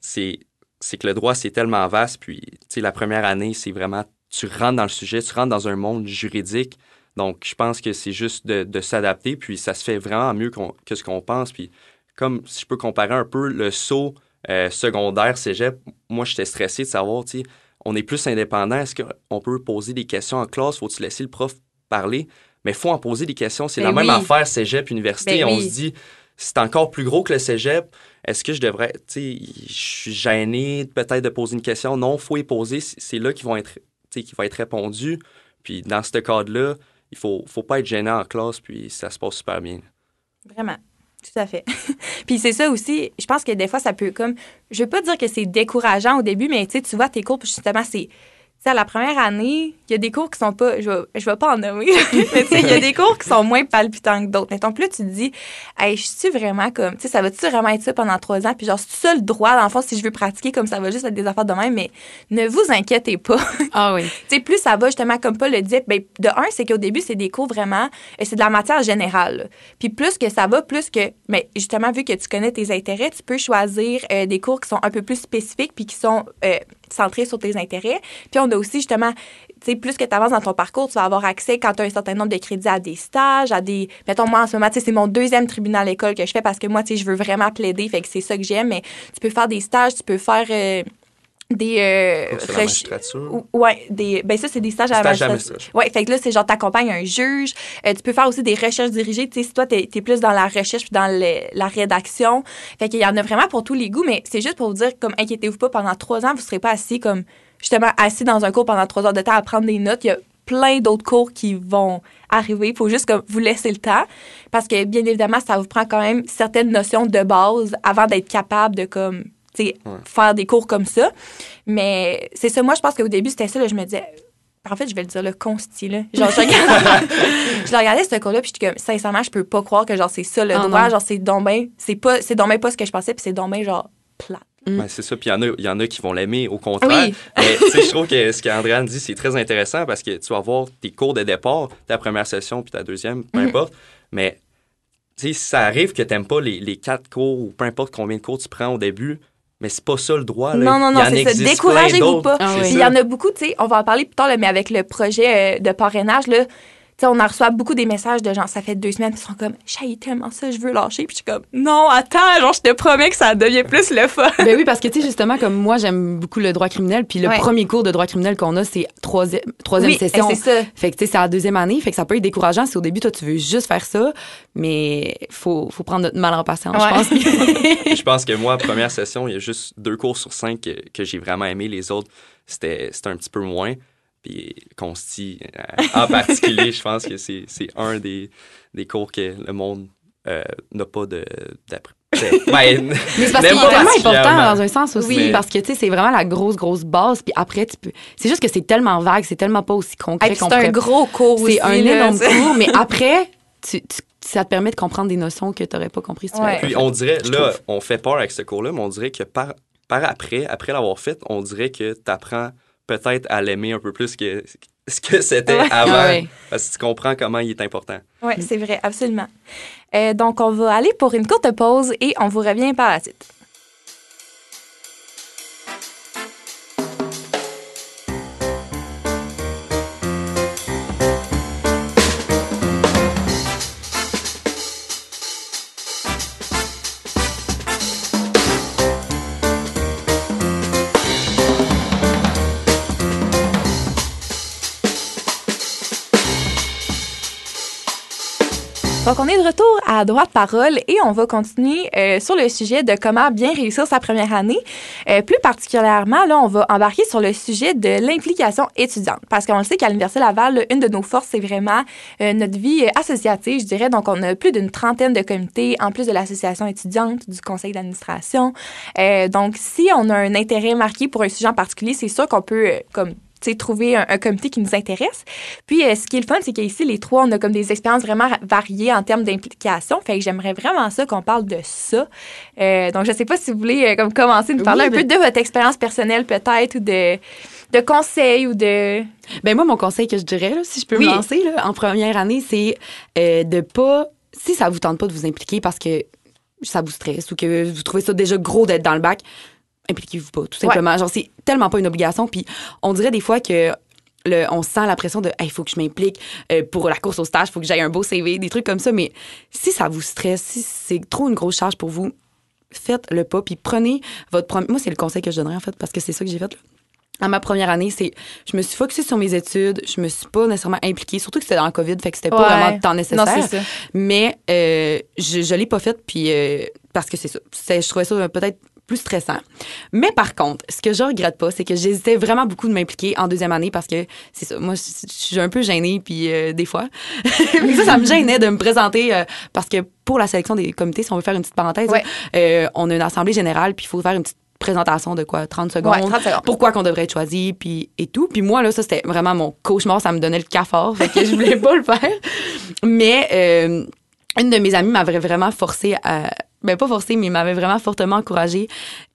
c'est, que le droit, c'est tellement vaste. Puis, tu la première année, c'est vraiment, tu rentres dans le sujet, tu rentres dans un monde juridique. Donc, je pense que c'est juste de, s'adapter. Puis, ça se fait vraiment mieux que ce qu'on pense. Puis, comme si je peux comparer un peu le saut euh, secondaire, cégep, moi, j'étais stressé de savoir, tu sais, on est plus indépendant. Est-ce qu'on peut poser des questions en classe? Faut-tu laisser le prof parler? Mais il faut en poser des questions. C'est Ben la même affaire cégep, université. Ben on oui. se dit, c'est encore plus gros que le cégep. Est-ce que je devrais, tu sais, je suis gêné peut-être de poser une question? Non, faut y poser. C'est là qu'ils vont être, tu sais, qui va être répondu. Puis dans ce cadre-là, il faut, faut pas être gênant en classe, puis ça se passe super bien. Vraiment. Tout à fait. Puis c'est ça aussi, je pense que des fois, ça peut comme. Je veux pas dire que c'est décourageant au début, mais tu vois, tes cours, justement, c'est. Tu sais, à la première année, il y a des cours qui sont pas. Je vais, je vais pas en nommer, mais tu sais, il y a des cours qui sont moins palpitants que d'autres. Mettons, plus là, tu te dis, hey, je suis vraiment comme. Tu sais, ça va-tu vraiment être ça pendant trois ans? Puis genre, c'est ça le droit, dans le fond, si je veux pratiquer comme ça va juste être des affaires de même, mais ne vous inquiétez pas. Ah oui. Tu sais, plus ça va, justement, comme Paul le disait, ben, de un, c'est qu'au début, c'est des cours vraiment, euh, c'est de la matière générale. là. Puis plus que ça va, plus que, mais justement, vu que tu connais tes intérêts, tu peux choisir euh, des cours qui sont un peu plus spécifiques puis qui sont euh, centrés sur tes intérêts. Puis on a aussi, justement, tu sais, plus que tu avances dans ton parcours, tu vas avoir accès, quand tu as un certain nombre de crédits, à des stages, à des... Mettons, moi, en ce moment, tu sais, c'est mon deuxième tribunal école que je fais parce que moi, tu sais, je veux vraiment plaider, fait que c'est ça que j'aime, mais tu peux faire des stages, tu peux faire... euh, des euh, la magistrature. Ouais, des, ben ça, c'est des stages à la Stage à magistrature. magistrature. Ouais, fait que là, c'est genre, t'accompagnes un juge. Euh, tu peux faire aussi des recherches dirigées. Tu sais, si toi, t'es es plus dans la recherche puis dans le- la rédaction. Fait qu'il y en a vraiment pour tous les goûts, mais c'est juste pour vous dire, comme, inquiétez-vous pas, pendant trois ans, vous serez pas assis comme, justement, assis dans un cours pendant trois heures de temps à prendre des notes. Il y a plein d'autres cours qui vont arriver. Il faut juste comme, vous laisser le temps. Parce que, bien évidemment, ça vous prend quand même certaines notions de base avant d'être capable de, comme, Ouais. faire des cours comme ça. Mais c'est ça, moi, je pense qu'au début, c'était ça. là, je me disais, en fait, je vais le dire, le consti, là. Genre, je regardais, je ce cours-là, puis j'étais comme, sincèrement, je peux pas croire que, genre, c'est ça, le Ah, droit. non. Genre, c'est ben, c'est pas, c'est pas ce que je pensais, puis c'est ben, genre, plat. Mm. Ben, c'est ça. Puis il y, en a- il y en a qui vont l'aimer au contraire. Oui. Mais tu sais, je trouve que ce qu'Andréane dit, c'est très intéressant parce que tu vas voir tes cours de départ, ta première session puis ta deuxième, peu Mhm. importe. Mais tu sais, si ça arrive que tu n'aimes pas les, les quatre cours ou peu importe combien de cours tu prends au début, mais c'est pas ça le droit. là. Non, non, non, c'est ça. Découragez-vous pas. Ah oui. Il y en a beaucoup, tu sais, on va en parler plus tard, là, mais avec le projet euh, de parrainage, là, sais, on en reçoit beaucoup des messages de gens, ça fait deux semaines, puis ils sont comme, j'ai tellement ça, je veux lâcher. Puis je suis comme, non, attends, genre, je te promets que ça devient plus le fun. Ben oui, parce que, tu sais, justement, comme moi, j'aime beaucoup le droit criminel. Puis le Ouais. premier cours de droit criminel qu'on a, c'est troisième, troisième oui, session. c'est ça. Fait que, tu sais, c'est la deuxième année. Fait que ça peut être décourageant si au début, toi, tu veux juste faire ça. Mais faut, faut prendre notre mal en patience, Ouais. je pense. je pense que moi, première session, il y a juste deux cours sur cinq que, que j'ai vraiment aimé. Les autres, c'était c'était un petit peu moins. Puis Consti, euh, en particulier, je pense que c'est c'est un des, des cours que le monde euh, n'a pas de d'après. Ben, Mais c'est parce qu'il est tellement important dans un sens aussi, Oui. parce que tu sais, c'est vraiment la grosse, grosse base. Puis après, tu peux. C'est juste que c'est tellement vague, c'est tellement pas aussi Et concret qu'on c'est un gros cours aussi. C'est un énorme c'est- cours, mais après, tu, tu- ça te permet de comprendre des notions que tu n'aurais pas compris si tu Ouais. Puis on dirait, là, on fait peur avec ce cours-là, mais on dirait que par, par après, après l'avoir fait, on dirait que tu apprends peut-être à l'aimer un peu plus que ce que c'était Ouais. avant. Ouais. Parce que tu comprends comment il est important. Oui, c'est vrai, absolument. Euh, donc, on va aller pour une courte pause et on vous revient par la suite. Donc, on est de retour à droit de parole et on va continuer euh, sur le sujet de comment bien réussir sa première année. Euh, plus particulièrement, là, on va embarquer sur le sujet de l'implication étudiante. Parce qu'on le sait qu'à l'Université Laval, une de nos forces, c'est vraiment euh, notre vie associative, je dirais. Donc, on a plus d'une trentaine de comités, en plus de l'association étudiante, du conseil d'administration. donc, si on a un intérêt marqué pour un sujet en particulier, c'est sûr qu'on peut, comme trouver un, comité qui nous intéresse. Puis, euh, ce qui est le fun, c'est qu'ici, les trois, on a comme des expériences vraiment variées en termes d'implication. Fait que j'aimerais vraiment ça qu'on parle de ça. Euh, donc, je sais pas si vous voulez euh, comme commencer de parler un peu de votre expérience personnelle peut-être ou de, de conseils ou de... Ben moi, mon conseil que je dirais, si je peux me lancer là, en première année, c'est de pas... Si ça vous tente pas de vous impliquer parce que ça vous stresse ou que vous trouvez ça déjà gros d'être dans le bac, impliquez-vous pas, tout simplement. Genre, c'est tellement pas une obligation. Puis on dirait des fois que le, on sent la pression de il faut que je m'implique euh, pour la course au stage, il faut que j'aille un beau CV, des trucs comme ça. Mais si ça vous stresse, si c'est trop une grosse charge pour vous, faites le pas, puis prenez votre premier. Moi, c'est le conseil que je donnerais, en fait, parce que c'est ça que j'ai fait. Là. À ma première année, c'est je me suis focusée sur mes études, je me suis pas nécessairement impliquée, surtout que c'était dans le Covid, fait que c'était pas vraiment le temps nécessaire. Mais euh, je, je l'ai pas fait, puis euh, parce que c'est ça. Je trouvais ça peut-être plus stressant. Mais par contre, ce que je regrette pas, c'est que j'hésitais vraiment beaucoup de m'impliquer en deuxième année parce que c'est ça. Moi, je suis un peu gênée, puis euh, des fois, ça, ça me gênait de me présenter euh, parce que pour la sélection des comités, si on veut faire une petite parenthèse, euh, on a une assemblée générale, puis il faut faire une petite présentation de quoi 30 secondes, 30 secondes. pourquoi qu'on devrait être choisi puis et tout puis moi là ça c'était vraiment mon cauchemar ça me donnait le cafard fait que je voulais pas le faire mais une de mes amies m'avait vraiment forcé à ben pas forcé, mais il m'avait vraiment fortement encouragée.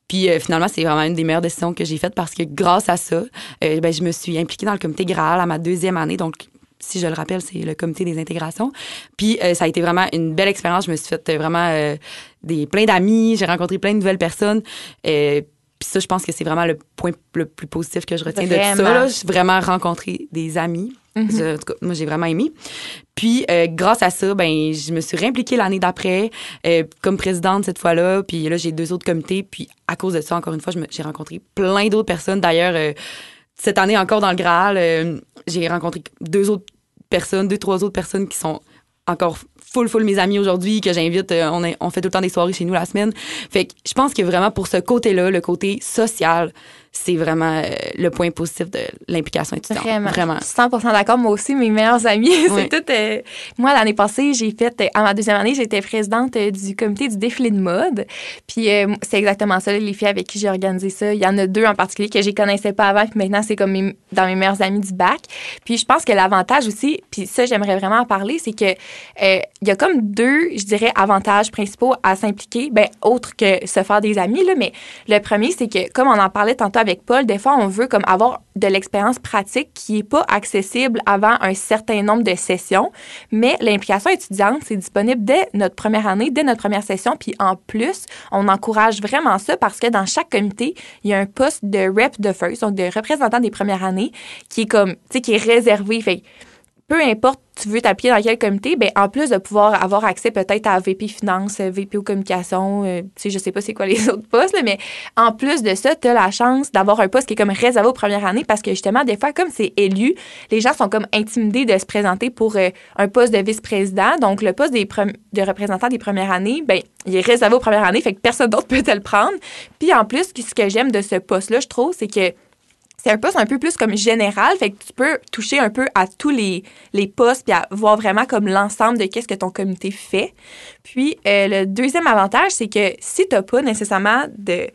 Puis euh, finalement, c'est vraiment une des meilleures décisions que j'ai faites parce que grâce à ça, euh, ben, je me suis impliquée dans le comité Graal à ma deuxième année. Donc, si je le rappelle, c'est le comité des intégrations. Puis euh, ça a été vraiment une belle expérience. Je me suis fait vraiment des plein d'amis. J'ai rencontré plein de nouvelles personnes. Puis ça, je pense que c'est vraiment le point le plus positif que je retiens de tout ça. J'ai vraiment rencontré des amis. Cas, moi, j'ai vraiment aimé. Puis, euh, grâce à ça, ben, je me suis réimpliquée l'année d'après euh, comme présidente cette fois-là. Puis là, j'ai deux autres comités. Puis, à cause de ça, encore une fois, j'ai rencontré plein d'autres personnes. D'ailleurs, euh, cette année encore dans le Graal, j'ai rencontré deux autres personnes, deux, trois autres personnes qui sont encore full, full mes amis aujourd'hui que j'invite. On, on fait tout le temps des soirées chez nous la semaine. Fait que je pense que vraiment pour ce côté-là, le côté social, c'est vraiment euh, le point positif de l'implication étudiante. Vraiment. vraiment. 100 d'accord. Moi aussi, mes meilleurs amis, c'est tout. Euh, moi, l'année passée, j'ai fait, à ma deuxième année, j'étais présidente du comité du défilé de mode. Puis c'est exactement ça, les filles avec qui j'ai organisé ça. Il y en a deux en particulier que je ne connaissais pas avant, puis maintenant, c'est comme dans mes meilleurs amis du bac. Puis je pense que l'avantage aussi, puis ça, j'aimerais vraiment en parler, c'est que il y a comme deux, je dirais, avantages principaux à s'impliquer, ben autre que se faire des amis là, mais le premier c'est que comme on en parlait tantôt avec Paul, des fois on veut comme avoir de l'expérience pratique qui est pas accessible avant un certain nombre de sessions, mais l'implication étudiante c'est disponible dès notre première année, dès notre première session, puis en plus on encourage vraiment ça parce que dans chaque comité il y a un poste de rep de first, donc de représentant des premières années qui est comme, tu sais, qui est réservé, peu importe tu veux t'appuyer dans quel comité, ben en plus de pouvoir avoir accès peut-être à VP Finance, VP aux communications, euh, tu sais, je sais pas c'est quoi les autres postes, mais en plus de ça, tu as la chance d'avoir un poste qui est comme réservé aux premières années parce que justement, des fois, comme c'est élu, les gens sont comme intimidés de se présenter pour euh, un poste de vice-président. Donc, le poste des de représentant des premières années, ben il est réservé aux premières années, fait que personne d'autre peut te le prendre. Puis en plus, ce que j'aime de ce poste-là, je trouve, c'est que c'est un poste un peu plus comme général, fait que tu peux toucher un peu à tous les, les postes puis à voir vraiment comme l'ensemble de qu'est-ce que ton comité fait. Puis euh, le deuxième avantage, c'est que si tu n'as pas nécessairement de... Tu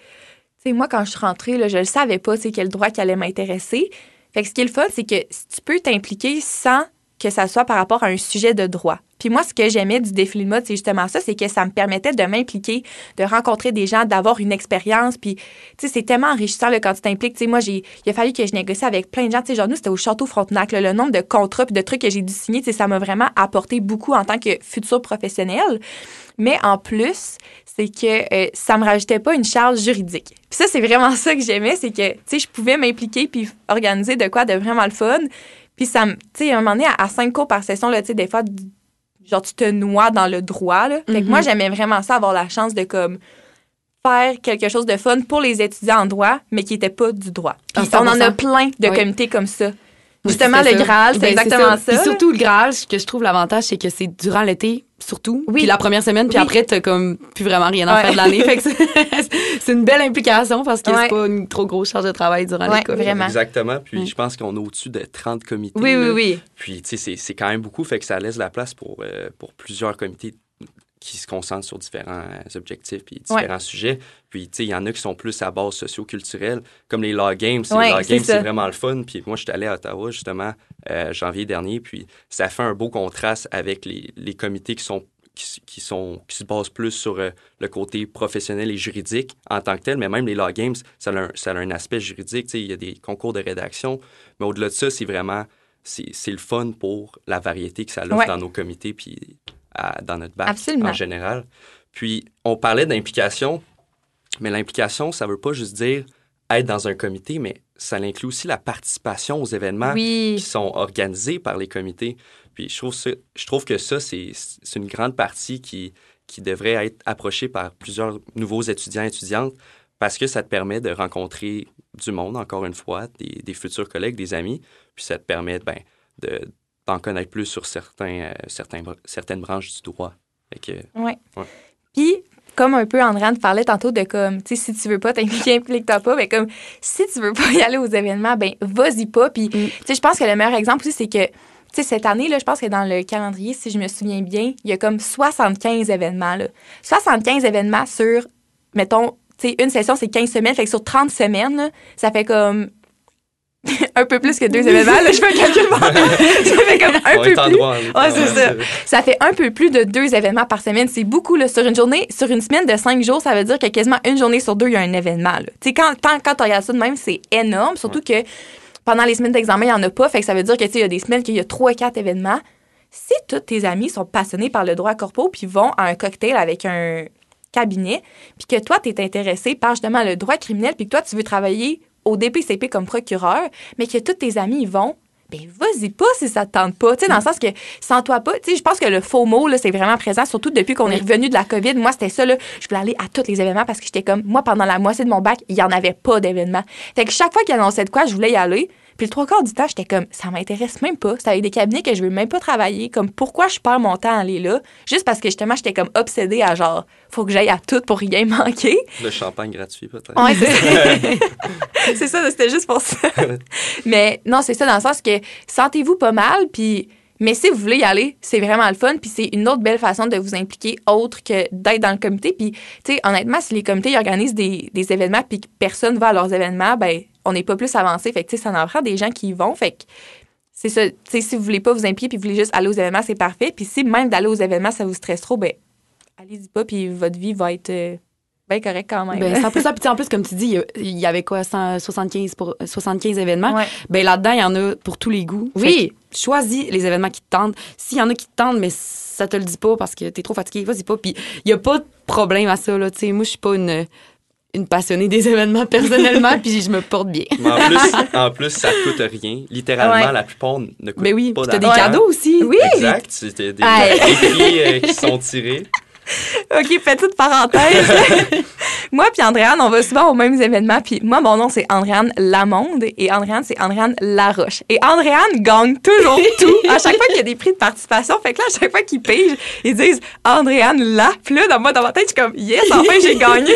sais, moi, quand je suis rentrée, là, je ne savais pas quel droit qui allait m'intéresser. Fait que ce qui est le fun, c'est que tu peux t'impliquer sans que ça soit par rapport à un sujet de droit. Puis moi, ce que j'aimais du défilé de mode, c'est justement ça, c'est que ça me permettait de m'impliquer, de rencontrer des gens, d'avoir une expérience. Puis, tu sais, c'est tellement enrichissant le quand tu t'impliques. Tu sais, moi, j'ai, il a fallu que je négocie avec plein de gens. Tu sais, genre, nous, c'était au Château Frontenac. le nombre de contrats puis de trucs que j'ai dû signer, tu sais, ça m'a vraiment apporté beaucoup en tant que futur professionnel. Mais en plus, c'est que euh, ça me rajoutait pas une charge juridique. Puis ça, c'est vraiment ça que j'aimais, c'est que, tu sais, je pouvais m'impliquer puis organiser de quoi de vraiment le fun. Puis ça tu sais, un moment donné, à, cinq cours par session, là, tu sais, des fois, genre, tu te noies dans le droit, là. Fait que moi, mhm. j'aimais vraiment ça, avoir la chance de, comme, faire quelque chose de fun pour les étudiants en droit, mais qui n'était pas du droit. Puis on en a plein de comités comme ça. Justement, le ça. Graal, c'est Ben, exactement ça. Puis surtout, le Graal, ce que je trouve l'avantage, c'est que c'est durant l'été, surtout. Oui. Puis la première semaine, puis Oui. après, t'as comme plus vraiment rien à Ouais. faire de l'année. Fait que c'est c'est une belle implication parce que Ouais. c'est pas une trop grosse charge de travail durant Ouais, l'école. vraiment. Exactement. Puis je pense qu'on est au-dessus de 30 comités. Oui, oui, là. oui. Puis, tu sais, c'est- c'est quand même beaucoup, fait que ça laisse la place pour, euh, pour plusieurs comités qui se concentrent sur différents euh, objectifs puis différents sujets. Puis, tu sais, il y en a qui sont plus à base socio-culturelle, comme les Law Games. Ouais, les Law Games, c'est vraiment le fun. Puis moi, je suis allé à Ottawa, justement, euh, janvier dernier, puis ça fait un beau contraste avec les, les comités qui sont qui, qui sont qui se basent plus sur euh, le côté professionnel et juridique en tant que tel, mais même les Law Games, ça a un, ça a un aspect juridique. Tu sais, il y a des concours de rédaction, mais au-delà de ça, c'est vraiment c'est c'est le fun pour la variété que ça offre Ouais. dans nos comités puis à- dans notre bac Absolument. en général. Puis on parlait d'implication, mais l'implication, ça veut pas juste dire être dans un comité, mais ça inclut aussi la participation aux événements qui sont organisés par les comités. Puis je trouve, ça, je trouve que ça, c'est c'est une grande partie qui, qui devrait être approchée par plusieurs nouveaux étudiants et étudiantes parce que ça te permet de rencontrer du monde, encore une fois, des, des futurs collègues, des amis, puis ça te permet ben, de- d'en connaître plus sur certains, euh, certains, certaines branches du droit. Que, Ouais. Ouais. Puis, comme un peu Andréane parlait tantôt de comme, tu sais, si tu veux pas t'impliquer, implique-toi pas. Mais comme, si tu veux pas y aller aux événements, ben, vas-y pas. Puis, tu sais, je pense que le meilleur exemple aussi, c'est que, tu sais, cette année, là, je pense que dans le calendrier, si je me souviens bien, il y a comme 75 événements, là. 75 événements sur, mettons, tu sais, une session, c'est 15 semaines. Fait que sur 30 semaines, là, ça fait comme un peu plus que deux événements. Là, je fais un calcul. Ça fait comme un on peu plus. droit. Ouais, c'est ça. Ça fait un peu plus de deux événements par semaine. C'est beaucoup, là. Sur une journée, sur une semaine de cinq jours, ça veut dire que quasiment une journée sur deux, il y a un événement, là. Tu sais, quand, quand, quand tu regardes ça de même, c'est énorme. Surtout que pendant les semaines d'examen, il n'y en a pas. Fait que ça veut dire que, tu sais, il y a des semaines qu'il y a trois, quatre événements. Si tous tes amis sont passionnés par le droit corpo puis vont à un cocktail avec un cabinet, puis que toi, tu es intéressé par justement le droit criminel, puis que toi, tu veux travailler au DPCP comme procureur, mais que tous tes amis y vont, ben vas-y pas si ça te tente pas. Tu sais, dans le sens que sans toi pas, tu sais, je pense que le faux mot, là, c'est vraiment présent, surtout depuis qu'on est revenu de la COVID. Moi, c'était ça, là. Je voulais aller à tous les événements parce que j'étais comme, moi, pendant la moitié de mon bac, il y en avait pas d'événements. Fait que chaque fois qu'il annonçait de quoi, je voulais y aller. Puis le trois quarts du temps, j'étais comme, ça m'intéresse même pas. C'est avec des cabinets que je veux même pas travailler. Comme, pourquoi je perds mon temps à aller là? Juste parce que justement, j'étais comme obsédée à genre, faut que j'aille à tout pour rien manquer. Le champagne gratuit, peut-être. Ouais, c'est ça. c'est ça, c'était juste pour ça. mais non, c'est ça dans le sens que sentez-vous pas mal, puis mais si vous voulez y aller, c'est vraiment le fun, puis c'est une autre belle façon de vous impliquer autre que d'être dans le comité. Puis, tu sais, honnêtement, si les comités organisent des, des événements puis que personne va à leurs événements, ben on n'est pas plus avancé. Fait que, ça en prend des gens qui y vont. Fait que c'est ça. Tu sais, si vous voulez pas vous impliquer puis vous voulez juste aller aux événements, c'est parfait. Puis si même d'aller aux événements, ça vous stresse trop, ben allez-y pas, puis votre vie va être euh, bien correcte quand même. Ben, 100%. Puis en plus, comme tu dis, il y avait quoi, 175, pour, 75 événements. Ouais. Ben là-dedans, il y en a pour tous les goûts. Oui. Que choisis les événements qui te tentent. S'il y en a qui te tentent, mais ça te le dit pas parce que t'es trop fatigué, vas-y pas. Puis il y a pas de problème à ça, là. Tu sais, moi, je suis pas une, une passionnée des événements personnellement, puis je me porte bien. Mais en plus, en plus, ça coûte rien. Littéralement, Ouais. la plupart ne coûtent Ben oui, pas puis t'as des d'argent. cadeaux aussi. Oui. Exact. C'était des, Hey. des prix euh, qui sont tirés. OK, petite parenthèse. moi puis Andréane, on va souvent aux mêmes événements. Puis moi, mon nom, c'est Andréane Lamonde et Andréane, c'est Andréane Laroche. Et Andréane gagne toujours tout. À chaque fois qu'il y a des prix de participation, fait que là, à chaque fois qu'ils pigent, ils disent Andréane La. Puis là, dans, moi, dans ma tête, je suis comme Yes, enfin, j'ai gagné.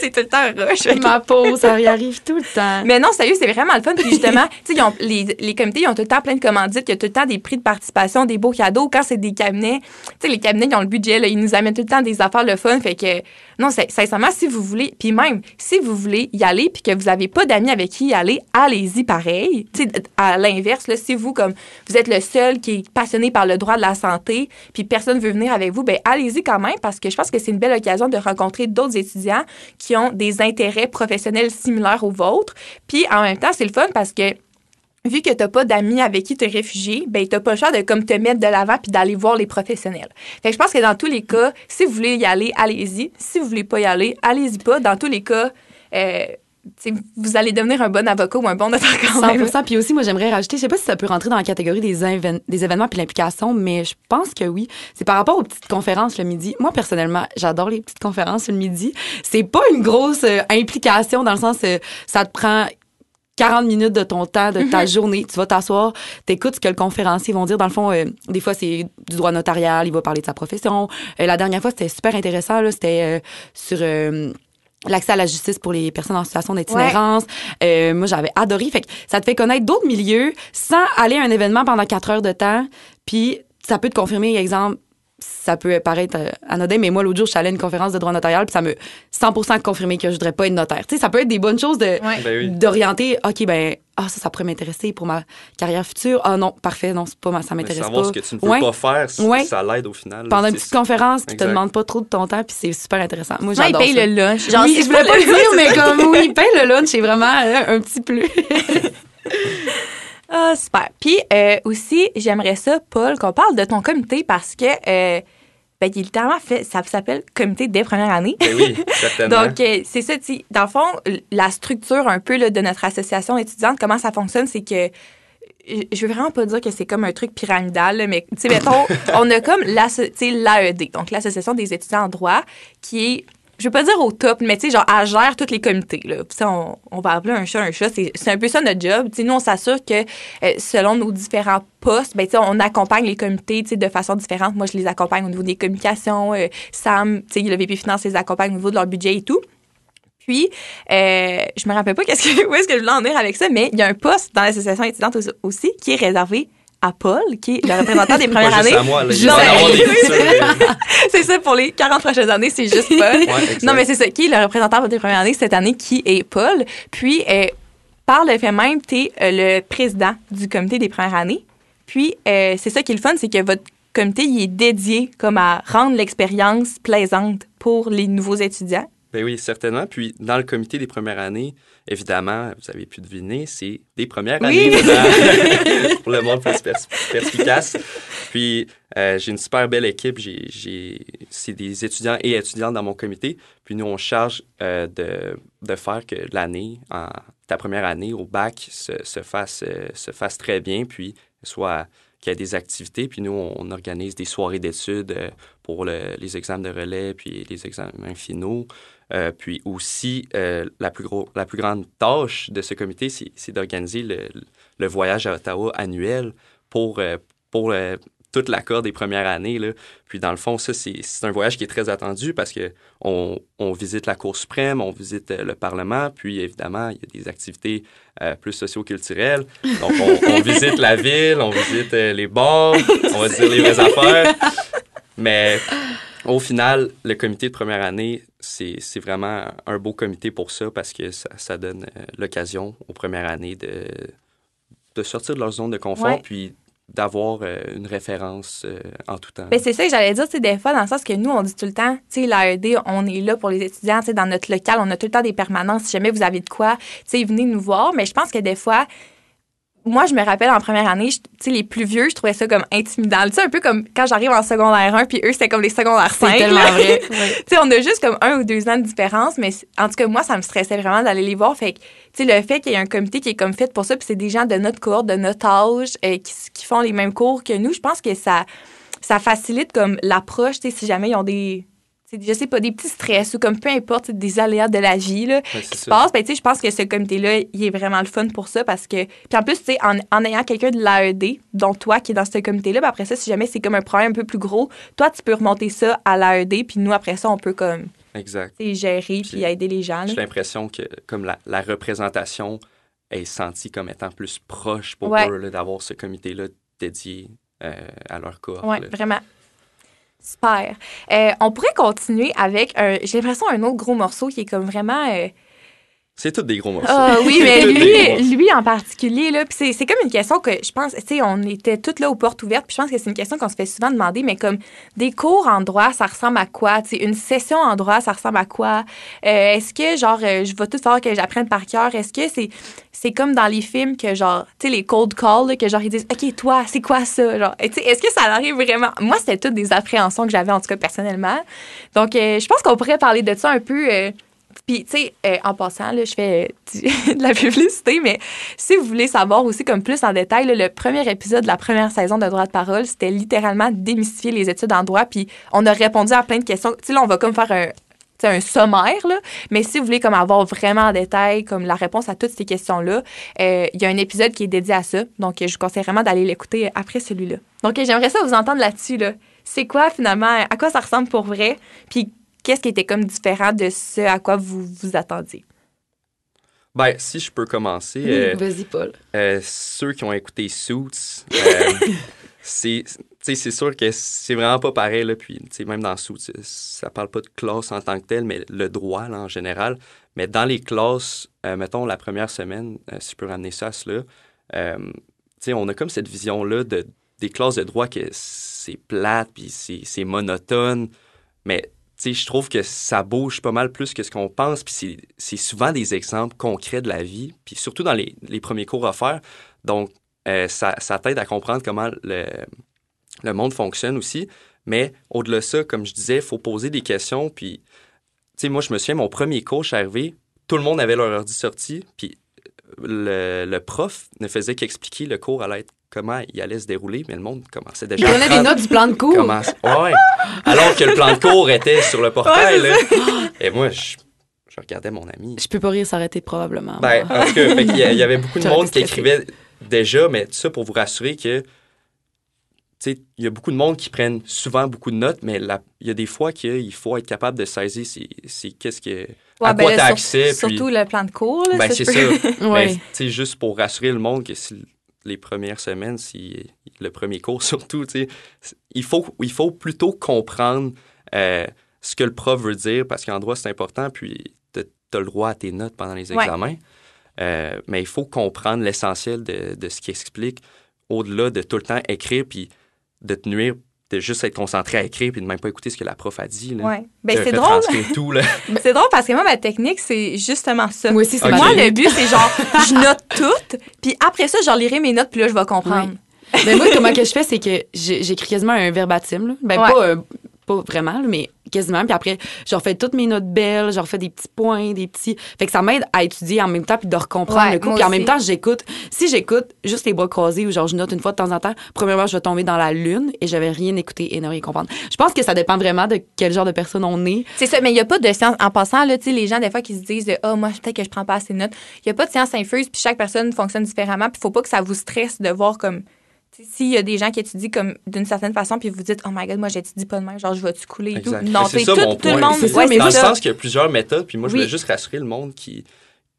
C'est tout le temps Roche. Ma peau, ça y arrive tout le temps. mais non, sérieux, c'est vraiment le fun. Puis justement, tu sais, les, les comités, ils ont tout le temps plein de commandites, il y a tout le temps des prix de participation, des beaux cadeaux. Quand c'est des cabinets, tu sais, les cabinets, ils ont le budget, là, ils nous amènent tout le temps des affaires le fun. Fait que, non, sincèrement, si vous voulez, puis même, si vous voulez y aller, puis que vous n'avez pas d'amis avec qui y aller, allez-y pareil. À l'inverse, si vous, comme, vous êtes le seul qui est passionné par le droit de la santé, puis personne veut venir avec vous, ben allez-y quand même, parce que je pense que c'est une belle occasion de rencontrer d'autres étudiants qui ont des intérêts professionnels similaires aux vôtres. Puis en même temps, c'est le fun parce que vu que t'as pas d'amis avec qui te réfugier, ben t'as pas le choix de comme te mettre de l'avant puis d'aller voir les professionnels. Fait que je pense que dans tous les cas, si vous voulez y aller, allez-y. Si vous voulez pas y aller, allez-y pas. Dans tous les cas, euh, vous allez devenir un bon avocat ou un bon notaire quand même. 100%. Puis aussi, moi, j'aimerais rajouter, je sais pas si ça peut rentrer dans la catégorie des événements puis l'implication, mais je pense que oui. C'est par rapport aux petites conférences le midi. Moi, personnellement, j'adore les petites conférences le midi. C'est pas une grosse euh, implication dans le sens, euh, ça te prend 40 minutes de ton temps, de ta journée. Tu vas t'asseoir, t'écoutes ce que le conférencier vont dire. Dans le fond, euh, des fois, c'est du droit notarial, il va parler de sa profession. Euh, la dernière fois, c'était super intéressant. C'était euh, sur euh, l'accès à la justice pour les personnes en situation d'itinérance. Euh, moi, j'avais adoré. Fait que ça te fait connaître d'autres milieux sans aller à un événement pendant quatre heures de temps. Puis ça peut te confirmer, exemple, ça peut paraître euh, anodin, mais moi, l'autre jour, je suis allée à une conférence de droit notarial, puis ça me 100 confirmé que je voudrais pas être notaire. Tu sais, ça peut être des bonnes choses de Ouais. Ben oui. d'orienter. OK, ben, ah, ça, ça pourrait m'intéresser pour ma carrière future. Ah non, parfait, non, c'est pas ma, ça Mais m'intéresse savoir pas. ce que tu ne peux Ouais. pas faire, Ouais. ça l'aide au final. Pendant là, une petite conférence qui te Exact. demande pas trop de ton temps, puis c'est super intéressant. Moi, Moi, il j'adore paye ça. le lunch. Genre, oui, si je voulais pas le dire, mais comme oui, paye le lunch, c'est vraiment euh, un petit plus. Ah, super. Puis euh, aussi, j'aimerais ça, Paul, qu'on parle de ton comité parce que, euh, ben, il est littéralement fait, ça s'appelle comité des premières années. Ben oui, certainement. Donc, euh, c'est ça, tu sais, dans le fond, la structure un peu là, de notre association étudiante, comment ça fonctionne, c'est que je veux vraiment pas dire que c'est comme un truc pyramidal, là, mais tu sais, mettons, on a comme l'AED, donc l'Association des étudiants en droit, qui est, je veux pas dire au top, mais tu sais, genre, elle gère tous les comités, là. On, on va appeler un chat un chat, c'est un peu ça notre job. Tu sais, nous, on s'assure que euh, selon nos différents postes, ben, on accompagne les comités, de façon différente. Moi, je les accompagne au niveau des communications. euh, Sam, le VP Finance les accompagne au niveau de leur budget et tout. Puis, euh, je me rappelle pas où est-ce que je voulais en venir avec ça, mais il y a un poste dans l'association étudiante aussi qui est réservé à Paul, qui est le représentant des premières années. c'est ça, pour les 40 prochaines années, c'est juste Paul. euh, ouais, non, mais c'est ça, qui est le représentant des premières années cette année, qui est Paul. Puis, euh, par le fait même, tu es le président du comité des premières années. Puis, euh, c'est ça qui est le fun, c'est que votre comité, il est dédié comme à rendre l'expérience plaisante pour les nouveaux étudiants. Ben oui, certainement. Puis, dans le comité des premières années, évidemment, vous avez pu deviner, c'est des premières Oui. années dedans, pour le monde plus pers- perspicace. Puis, euh, j'ai une super belle équipe. C'est des étudiants et étudiantes dans mon comité. Puis, nous, on charge euh, de, de faire que l'année, en, ta première année au bac, se, se, fasse, euh, se fasse très bien. Puis, soit qu'il y ait des activités. Puis, nous, on organise des soirées d'études euh, pour le- les examens de relais, puis les examens finaux. Euh, puis aussi, euh, la, plus la plus grande tâche de ce comité, c'est d'organiser le, le voyage à Ottawa annuel pour, pour toute l'accord des premières années. Là. Puis dans le fond, ça, c'est un voyage qui est très attendu parce que on, on visite la Cour suprême, on visite euh, le Parlement, puis évidemment, il y a des activités euh, plus socio-culturelles. Donc, on, on visite la ville, on visite euh, les bars, on va dire les vraies affaires. Mais au final, le comité de première année, c'est c'est vraiment un beau comité pour ça parce que ça, ça donne l'occasion aux premières années de, de sortir de leur zone de confort Ouais. puis d'avoir euh, une référence euh, en tout temps. Ben, c'est ça que j'allais dire, sais, des fois, dans le sens que nous, on dit tout le temps, tu sais, l'AED, on est là pour les étudiants, tu dans notre local, on a tout le temps des permanences. Si jamais vous avez de quoi, tu sais, venez nous voir. Mais je pense que des fois, moi, je me rappelle en première année, tu sais, les plus vieux, je trouvais ça comme intimidant. Tu sais, un peu comme quand j'arrive en secondaire 1, puis eux, c'était comme les secondaires 5. C'est tellement vrai. Tu sais, on a juste comme un ou deux ans de différence, mais en tout cas, moi, ça me stressait vraiment d'aller les voir. Fait que, tu sais, le fait qu'il y ait un comité qui est comme fait pour ça, puis c'est des gens de notre cohorte, de notre âge, euh, qui, qui font les mêmes cours que nous, je pense que ça, ça facilite comme l'approche, tu sais, si jamais ils ont des, je sais pas, des petits stress ou comme peu importe, des aléas de la vie, là, Ouais, qui se passent, ben, tu sais, je pense que ce comité-là, il est vraiment le fun pour ça parce que, puis en plus, tu sais, en, en ayant quelqu'un de l'AED, dont toi qui est dans ce comité-là, ben après ça, si jamais c'est comme un problème un peu plus gros, toi, tu peux remonter ça à l'AED, puis nous, après ça, on peut comme, Exact. gérer puis aider les gens. J'ai l'impression que comme la, la représentation est sentie comme étant plus proche pour Ouais. eux d'avoir ce comité-là dédié euh, à leur cohorte. Oui, vraiment. Super. Euh, on pourrait continuer avec, un- j'ai l'impression, un autre gros morceau qui est comme vraiment... C'est tous des gros morceaux. Ah oui, mais lui, lui en particulier, là, c'est, c'est comme une question que je pense, tu sais, on était toutes là aux portes ouvertes, puis je pense que c'est une question qu'on se fait souvent demander, mais comme des cours en droit, ça ressemble à quoi? Tu sais, une session en droit, ça ressemble à quoi? Euh, est-ce que, genre, euh, je vais tout faire que j'apprenne par cœur? Est-ce que c'est, c'est comme dans les films que, genre, tu sais, les cold calls, là, que, genre, ils disent, OK, toi, c'est quoi ça? Genre, tu sais, est-ce que ça arrive vraiment? Moi, c'était toutes des appréhensions que j'avais, en tout cas, personnellement. Donc, euh, je pense qu'on pourrait parler de ça un peu. Puis, tu sais, euh, en passant, là, je fais euh, de la publicité, mais si vous voulez savoir aussi comme plus en détail, le premier épisode de la première saison de Droit de parole, c'était littéralement démystifier les études en droit. Puis, on a répondu à plein de questions. Tu sais, là, on va comme faire un, un sommaire, là. Mais si vous voulez comme avoir vraiment en détail comme la réponse à toutes ces questions-là, euh, il y a un épisode qui est dédié à ça. Donc, je vous conseille vraiment d'aller l'écouter après celui-là. Donc, j'aimerais ça vous entendre là-dessus, là. C'est quoi, finalement, à quoi ça ressemble pour vrai? Puis, qu'est-ce qui était comme différent de ce à quoi vous vous attendiez? Ben, si je peux commencer. Oui, euh, Vas-y, Paul. euh, ceux qui ont écouté Suits, euh, c'est tu sais, c'est sûr que c'est vraiment pas pareil. Là, puis, tu sais, même dans Suits, ça- parle pas de classe en tant que tel, mais le droit là, en général. Mais dans les classes, euh, mettons la première semaine, euh, si je peux ramener ça à cela, euh, tu sais, on a comme cette vision-là de, des classes de droit que c'est plate, puis c'est c'est monotone. Mais tu sais, je trouve que ça bouge pas mal plus que ce qu'on pense, puis c'est- souvent des exemples concrets de la vie, puis surtout dans les, les premiers cours à faire. Donc, euh, ça, ça t'aide à comprendre comment le, le monde fonctionne aussi. Mais au-delà de ça, comme je disais, il faut poser des questions. Puis, moi, je me souviens, mon premier cours, je arrivé, tout le monde avait leur ordi sorti, puis le, le prof ne faisait qu'expliquer le cours allait être comment il allait se dérouler, mais le monde commençait Il déjà à donnait des notes du plan de cours. comment- Ouais. Alors que le plan de cours était sur le portail. là. Et moi, je, je regardais mon ami. Je peux pas rire s'arrêter probablement. Ben, en tout cas, il y avait beaucoup de monde qui écrivait déjà, mais tout ça pour vous rassurer que, tu sais, il y a beaucoup de monde qui prennent souvent beaucoup de notes, mais la- il y a des fois qu'il faut être capable de saisir c'est, c'est qu'est-ce que, à ben, quoi t'as sur- accès. puis- Surtout le plan de cours. Là, ben, ça, c'est ça. Ouais. Ben, juste pour rassurer le monde que si les premières semaines, si le premier cours surtout, il faut, il faut plutôt comprendre euh, ce que le prof veut dire parce qu'en droit, c'est important, puis tu as le droit à tes notes pendant les Ouais. examens. Euh, mais il faut comprendre l'essentiel de, de ce qu'il explique au-delà de tout le temps écrire puis de te nuire, de juste être concentré à écrire puis de même pas écouter ce que la prof a dit. Là. Ouais. Ben, c'est drôle. retranscrire tout, là. C'est drôle parce que moi, ma technique, c'est justement ça. Moi aussi, c'est le but, c'est genre, je note tout, puis après ça, je lirai mes notes, puis là, je vais comprendre. Mais moi, comment que je fais, c'est que j'écris quasiment un verbatim. Là. Ben, Ouais. pas, euh, pas vraiment, là, mais quasiment. Puis après, je refais toutes mes notes belles, je refais des petits points, des petits. Fait que ça m'aide à étudier en même temps puis de recomprendre Ouais, le moi Puis en même temps, j'écoute. Si j'écoute juste les bras croisés ou genre je note une fois de temps en temps, premièrement, je vais tomber dans la lune et je vais rien écouter et ne rien comprendre. Je pense que ça dépend vraiment de quel genre de personne on est. C'est ça, mais il n'y a pas de science. En passant, là, tu sais, les gens, des fois, qui se disent, ah, moi, peut-être que je prends pas assez de notes. Il n'y a pas de science infuse, puis chaque personne fonctionne différemment, puis faut pas que ça vous stresse de voir comme. Tu S'il y a des gens qui étudient comme d'une certaine façon, puis vous dites, oh my god, moi, j'étudie pas de même, genre, je vais-tu couler et Exact. tout. Non, Mais c'est tout, mon tout le monde. C'est ouais, dans le sens qu'il y a plusieurs méthodes, puis moi, je Oui. voulais juste rassurer le monde qui,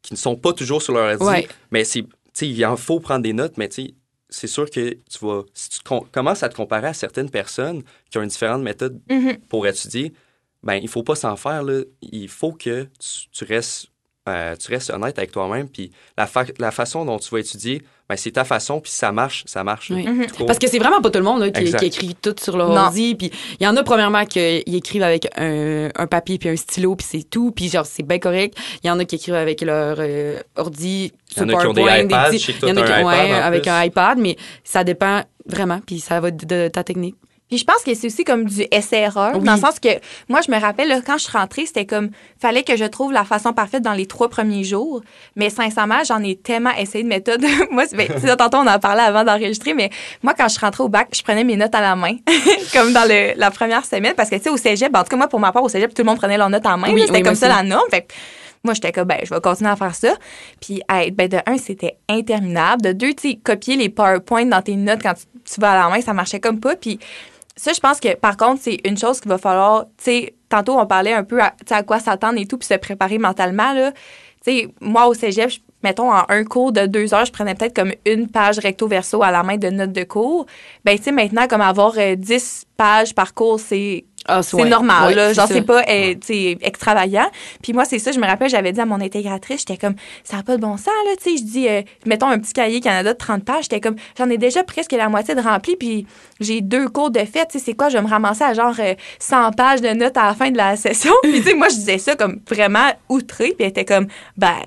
qui ne sont pas toujours sur leur ordi. Ouais. Mais c'est, tu il en faut prendre des notes, mais tu c'est sûr que tu vas, si tu com- commences à te comparer à certaines personnes qui ont une différente méthode Mhm. pour étudier, ben il faut pas s'en faire, là. Il faut que tu, tu restes, euh, tu restes honnête avec toi-même, puis la, fa- la façon dont tu vas étudier, ben c'est ta façon, puis si ça marche, ça marche. Oui. Mhm. Parce que c'est vraiment pas tout le monde là, qui, qui écrit tout sur leur ordi. Puis il y en a premièrement qui écrivent avec un, un papier puis un stylo puis c'est tout. Puis genre c'est bien correct. Il y en a qui écrivent avec leur euh, ordi Il y en sur a qui ont des iPads. Il y en a qui un en avec plus. un iPad, mais ça dépend vraiment. Puis ça va de, de ta technique. Puis je pense que c'est aussi comme du essai-erreur, Oui. dans le sens que moi, je me rappelle, là, quand je suis rentrée, c'était comme, fallait que je trouve la façon parfaite dans les trois premiers jours. Mais sincèrement, j'en ai tellement essayé de méthodes. moi, c'est- ben, tantôt, on en parlait avant d'enregistrer, mais moi, quand je suis rentrée au bac, je prenais mes notes à la main, comme dans le- la première semaine, parce que, tu sais, au cégep, en tout cas, moi, pour ma part, au cégep, tout le monde prenait leurs notes en main. Oui, c'était oui, comme ça la norme. Fait moi, j'étais comme, ben, je vais continuer à faire ça. Puis, hey, ben, de un, c'était interminable. De deux, tu sais, copier les PowerPoint dans tes notes quand tu, tu vas à la main, ça marchait comme pas. Puis, ça, je pense que, par contre, c'est une chose qu'il va falloir, tu sais, tantôt, on parlait un peu à, à quoi s'attendre et tout, puis se préparer mentalement, là. Tu sais, moi, au cégep, mettons, en un cours de deux heures, je prenais peut-être comme une page recto-verso à la main de notes de cours. Ben, tu sais, maintenant, comme avoir euh, 10 pages par cours, c'est Ah, c'est normal, là. Genre, c'est pas euh, sais, extravagant. Puis moi, c'est ça, je me rappelle, j'avais dit à mon intégratrice, j'étais comme, ça n'a pas de bon sens, là, tu sais. Je dis, euh, mettons un petit cahier Canada de 30 pages, j'étais comme, j'en ai déjà presque la moitié de rempli, puis j'ai deux cours de fait, tu sais, c'est quoi, je vais me ramasser à genre euh, 100 pages de notes à la fin de la session? puis, tu sais, moi, je disais ça comme vraiment outré, puis elle était comme, ben,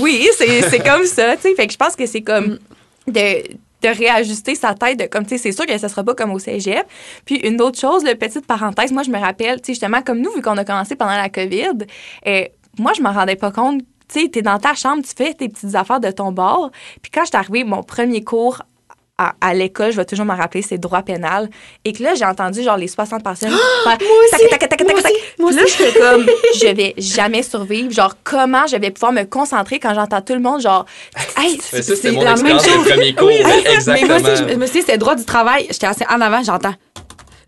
oui, c'est c'est comme ça, tu sais. Fait que je pense que c'est comme de de réajuster sa tête de comme tu sais c'est sûr que ça sera pas comme au cégep. Puis une autre chose le petite parenthèse moi je me rappelle tu sais justement comme nous vu qu'on a commencé pendant la covid euh, moi je m'en rendais pas compte. Tu sais t'es dans ta chambre tu fais tes petites affaires de ton bord. Puis quand je suis arrivée mon premier cours à, à l'école, je vais toujours me rappeler, c'est droit pénal. Et que là, j'ai entendu genre les 60 personnes. faire Moi aussi, tac, tac, tac, tac, moi tac, tac. aussi, moi Puis là, j'étais comme, je vais jamais survivre. Genre, comment je vais pouvoir me concentrer quand j'entends tout le monde, genre, hey, c'est la même chose. Oui, mais Mais exactement. moi aussi, je me suis dit, c'était droit du travail. J'étais assez en avant, j'entends.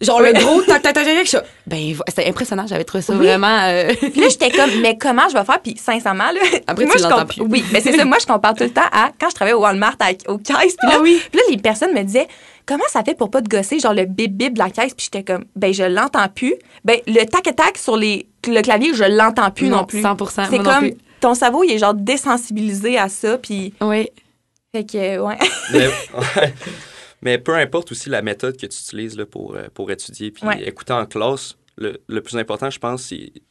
Genre le gros tac tac tac tac. Ben, c'était impressionnant. J'avais trouvé ça Oui. vraiment. euh, Puis là, j'étais comme, mais comment je vais faire? Puis sincèrement, là. Après, moi, tu je comp- plus. Oui, mais c'est ça. Moi, je compare tout le temps à quand je travaillais au Walmart à- au caisse. Puis là, Ah oui. puis là, les personnes me disaient, comment ça fait pour pas te gosser, genre le bip bip de la caisse? Puis j'étais comme, ben, je l'entends plus. Ben, le tac tac sur les, le clavier, je l'entends plus non, plus. 100 C'est moi non comme, plus. ton cerveau, il est genre désensibilisé à ça. Puis, Oui. fait que, ouais. Mais, ouais. Mais peu importe aussi la méthode que tu utilises là, pour, euh, pour étudier. Puis Ouais. écouter en classe, le, le plus important, je pense, c'est, tu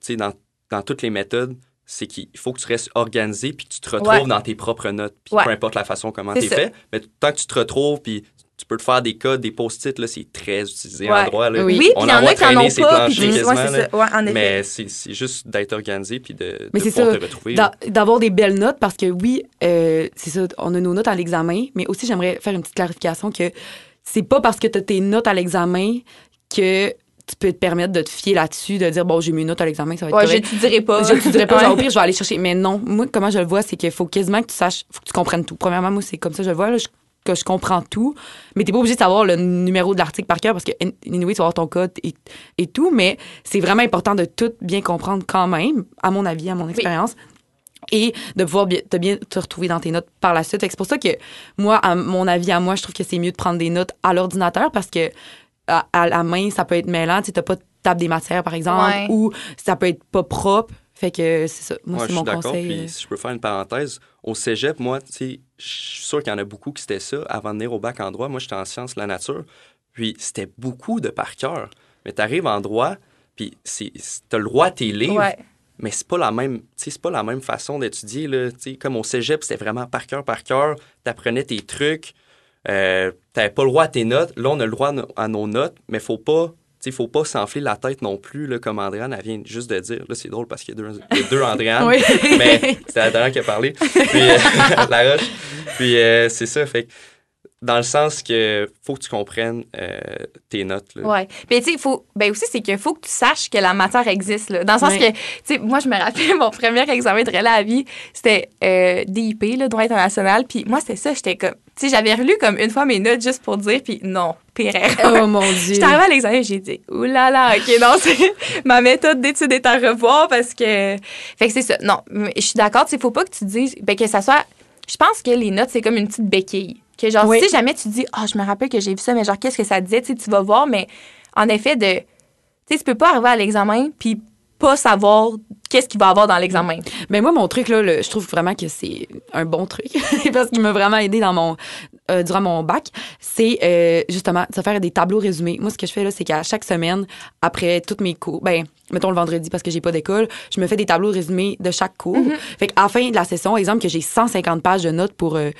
sais, dans, dans toutes les méthodes, c'est qu'il faut que tu restes organisé puis que tu te retrouves Ouais. dans tes propres notes. Puis Ouais. peu importe la façon comment tu ça. fait, mais tant que tu te retrouves puis tu peux te faire des codes, des post-it, là, c'est très utilisé Ouais. en droit. Là. Oui. Puis On il y en a qui en ont pas. Puis, ouais, ça. Ouais, en effet. Mais c'est, c'est juste d'être organisé puis de, Mais de c'est pouvoir ça, te retrouver. D'avoir des belles notes parce que oui, euh, c'est ça, on a nos notes à l'examen, mais aussi j'aimerais faire une petite clarification que c'est pas parce que tu as tes notes à l'examen que tu peux te permettre de te fier là-dessus, de dire bon, j'ai mes notes à l'examen, ça va être Ouais, je correct. te dirais pas. Je te dirais pas, genre, au pire, je vais aller chercher. Mais non, moi, comment je le vois, c'est qu'il faut quasiment que tu saches, faut que tu comprennes tout. Premièrement, moi, c'est comme ça que je le vois, là, je- que je comprends tout. Mais t'es pas obligé de savoir le numéro de l'article par cœur parce que, anyway, tu vas avoir ton code et, et tout. Mais c'est vraiment important de tout bien comprendre quand même, à mon avis, à mon expérience. Et de pouvoir bien- te bien te retrouver dans tes notes par la suite. C'est pour ça que moi, à mon avis, à moi, je trouve que c'est mieux de prendre des notes à l'ordinateur parce que à, à la main, ça peut être mêlant. Tu t'as pas de table des matières, par exemple, Ouais. ou ça peut être pas propre. Fait que c'est ça. Moi, Ouais, c'est je mon suis d'accord. conseil. Puis, euh. si je peux faire une parenthèse, au cégep, moi, tu sais, je suis sûr qu'il y en a beaucoup qui c'était ça avant de venir au bac en droit. Moi, j'étais en sciences de la nature. Puis, c'était beaucoup de par cœur. Mais tu arrives en droit, puis t'as le droit à tes livres, Ouais. mais c'est pas la même, c'est pas la même façon d'étudier, là. Tu sais, comme au cégep, c'était vraiment par cœur, par cœur. T'apprenais tes trucs. Euh, t'avais pas le droit à tes notes. Là, on a le droit à nos notes, mais faut pas... Il faut pas s'enfler la tête non plus, là, comme Andréane, elle vient juste de dire. Là, c'est drôle parce qu'il y a deux, il y a deux Andréane. Oui. mais c'était la dernière qui a parlé. Puis, euh, la roche. Puis, euh, c'est ça. Fait que, dans le sens que faut que tu comprennes euh, tes notes. Là. Ouais. Puis, tu sais, il faut. Ben aussi, c'est qu'il faut que tu saches que la matière existe, là. Dans le sens que, tu sais, moi, je me rappelle, mon premier examen de relais à vie, c'était euh, DIP, là, droit international. Puis, moi, c'était ça. J'étais comme. Tu sais, j'avais relu comme une fois mes notes juste pour dire, puis non, pire erreur. Oh mon Dieu. J'étais arrivée à l'examen, j'ai dit, oulala, là là, OK, non, c'est ma méthode d'étude est à revoir parce que. Fait que c'est ça. Non, mais je suis d'accord, sais, faut pas que tu dises, ben, que ça soit. Je pense que les notes, c'est comme une petite béquille. Que genre, Oui. si jamais tu dis, ah, je me rappelle que j'ai vu ça, mais genre, qu'est-ce que ça disait, tu tu vas voir, mais en effet, de. Tu sais, tu peux pas arriver à l'examen puis pas savoir qu'est-ce qu'il va avoir dans l'examen. Ben moi, mon truc, là, le- je trouve vraiment que c'est un bon truc parce qu'il m'a vraiment aidé dans mon, euh, durant mon bac. C'est euh, justement de se faire des tableaux résumés. Moi, ce que je fais, là, c'est qu'à chaque semaine, après toutes mes cours, ben, mettons le vendredi parce que j'ai pas d'école, je me fais des tableaux résumés de chaque cours. Fait qu'à la fin de la session, exemple, que j'ai 150 pages de notes pour euh,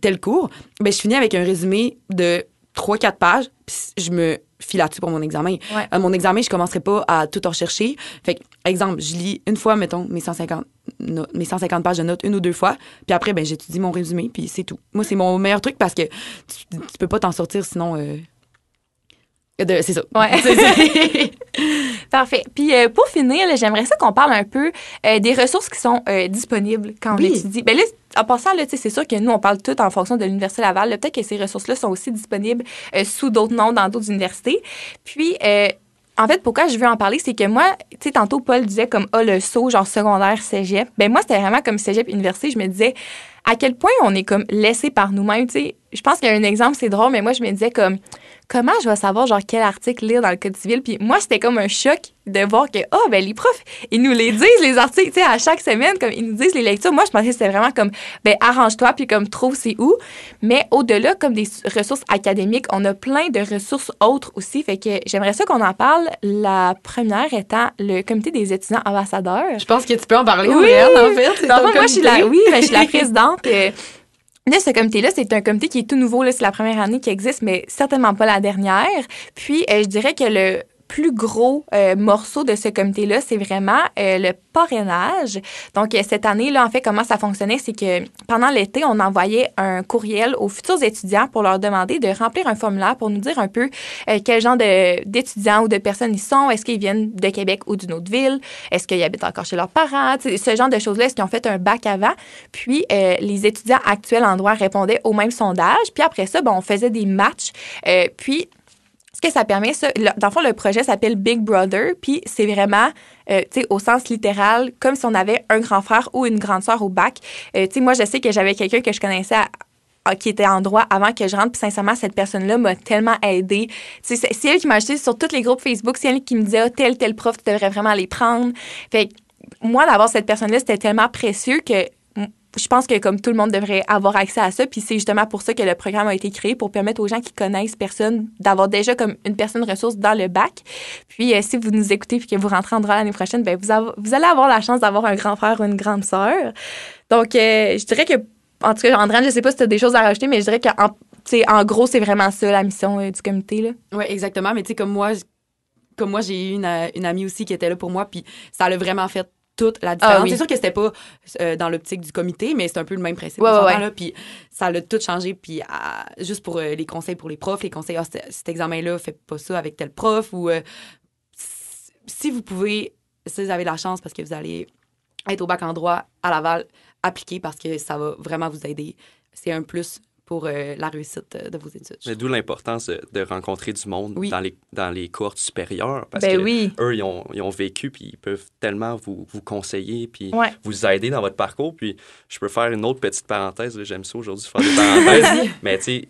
tel cours, ben, je finis avec un résumé de 3-4 pages, puis je me file là-dessus pour mon examen. Ouais. Mon examen, je commencerai pas à tout en rechercher. Fait que, exemple, je lis une fois, mettons, mes 150, no- mes 150 pages de notes une ou deux fois, puis après, ben, j'étudie mon résumé, puis c'est tout. Moi, c'est mon meilleur truc parce que tu, tu peux pas t'en sortir sinon. euh, c'est ça. Ouais. Parfait. Puis euh, pour finir, j'aimerais ça qu'on parle un peu euh, des ressources qui sont euh, disponibles quand on étudie. Ben là, en passant, là, c'est sûr que nous, on parle tout en fonction de l'Université Laval. Peut-être que ces ressources-là sont aussi disponibles sous d'autres noms dans d'autres universités. Puis, en fait, pourquoi je veux en parler, c'est que moi, tu sais, tantôt, Paul disait comme, ah, le saut, genre secondaire, cégep. Ben moi, c'était vraiment comme cégep, université. Je me disais, à quel point on est comme laissé par nous-mêmes, tu sais. Je pense qu'il y a un exemple, c'est drôle, mais moi, je me disais comme, comment je vais savoir, genre, quel article lire dans le Code civil? Puis moi, c'était comme un choc de voir que, oh, ben, les profs, ils nous les disent, les articles, tu sais, à chaque semaine, comme ils nous disent les lectures. Moi, je pensais que c'était vraiment comme, ben, arrange-toi, puis comme, trouve c'est où. Mais au-delà, comme des ressources académiques, on a plein de ressources autres aussi. Fait que j'aimerais ça qu'on en parle. La première étant le comité des étudiants ambassadeurs. je pense que tu peux en parler, Oui. Andréane, en fait. c'est Dans le ton fond, moi, je suis la, oui, ben, je suis la présidente. De ce comité-là, c'est un comité qui est tout nouveau. là, C'est la première année qui existe, mais certainement pas la dernière. Puis, euh, je dirais que le plus gros euh, morceau de ce comité-là, c'est vraiment euh, le parrainage. Donc, euh, cette année, là, en fait, comment ça fonctionnait, c'est que pendant l'été, on envoyait un courriel aux futurs étudiants pour leur demander de remplir un formulaire pour nous dire un peu quel genre d'étudiants ou de personnes ils sont. Est-ce qu'ils viennent de Québec ou d'une autre ville? Est-ce qu'ils habitent encore chez leurs parents? ce genre de choses-là. Est-ce qu'ils ont fait un bac avant? Puis, les étudiants actuels en droit répondaient au même sondage. Puis après ça, ben, on faisait des matchs. puis, que ça permet, ça, dans le fond, le projet s'appelle Big Brother, puis c'est vraiment, euh, tu sais, au sens littéral, comme si on avait un grand frère ou une grande sœur au bac. Euh, tu sais, moi, je sais que j'avais quelqu'un que je connaissais qui était en droit avant que je rentre. Puis sincèrement, cette personne-là m'a tellement aidée. C'est elle qui m'a acheté sur tous les groupes Facebook. C'est elle qui me disait, oh, tel, tel prof, tu devrais vraiment les prendre. Moi, d'avoir cette personne-là, c'était tellement précieux que je pense que comme tout le monde devrait avoir accès à ça, puis c'est justement pour ça que le programme a été créé pour permettre aux gens qui connaissent personne d'avoir déjà comme une personne ressource dans le bac. Puis euh, si vous nous écoutez puis que vous rentrez en droit l'année prochaine, ben vous, allez avoir la chance d'avoir un grand frère ou une grande sœur. Donc euh, je dirais que en tout cas, André, je sais pas si tu as des choses à rajouter, mais je dirais qu'en en gros, c'est vraiment ça la mission euh, du comité là. Oui, exactement, mais tu sais comme moi comme moi j'ai eu une, une amie aussi qui était là pour moi puis ça l'a vraiment fait toute la ah différence. C'est sûr que c'était pas euh, dans l'optique du comité, mais c'est un peu le même principe. là, puis ça a tout changé. Puis juste pour euh, les conseils pour les profs, les conseils, ah, cet examen-là, faites pas ça avec tel prof. Ou euh, si vous pouvez, si vous avez la chance parce que vous allez être au bac en droit à Laval, appliquez parce que ça va vraiment vous aider. C'est un plus pour euh, la réussite de vos études. Mais d'où l'importance de, rencontrer du monde dans, les, dans les cohortes supérieures parce ben que oui. eux, ils ont, ils ont, vécu puis ils peuvent tellement vous, vous conseiller puis vous aider dans votre parcours. Puis je peux faire une autre petite parenthèse. J'aime ça aujourd'hui faire des parenthèses. mais tu sais,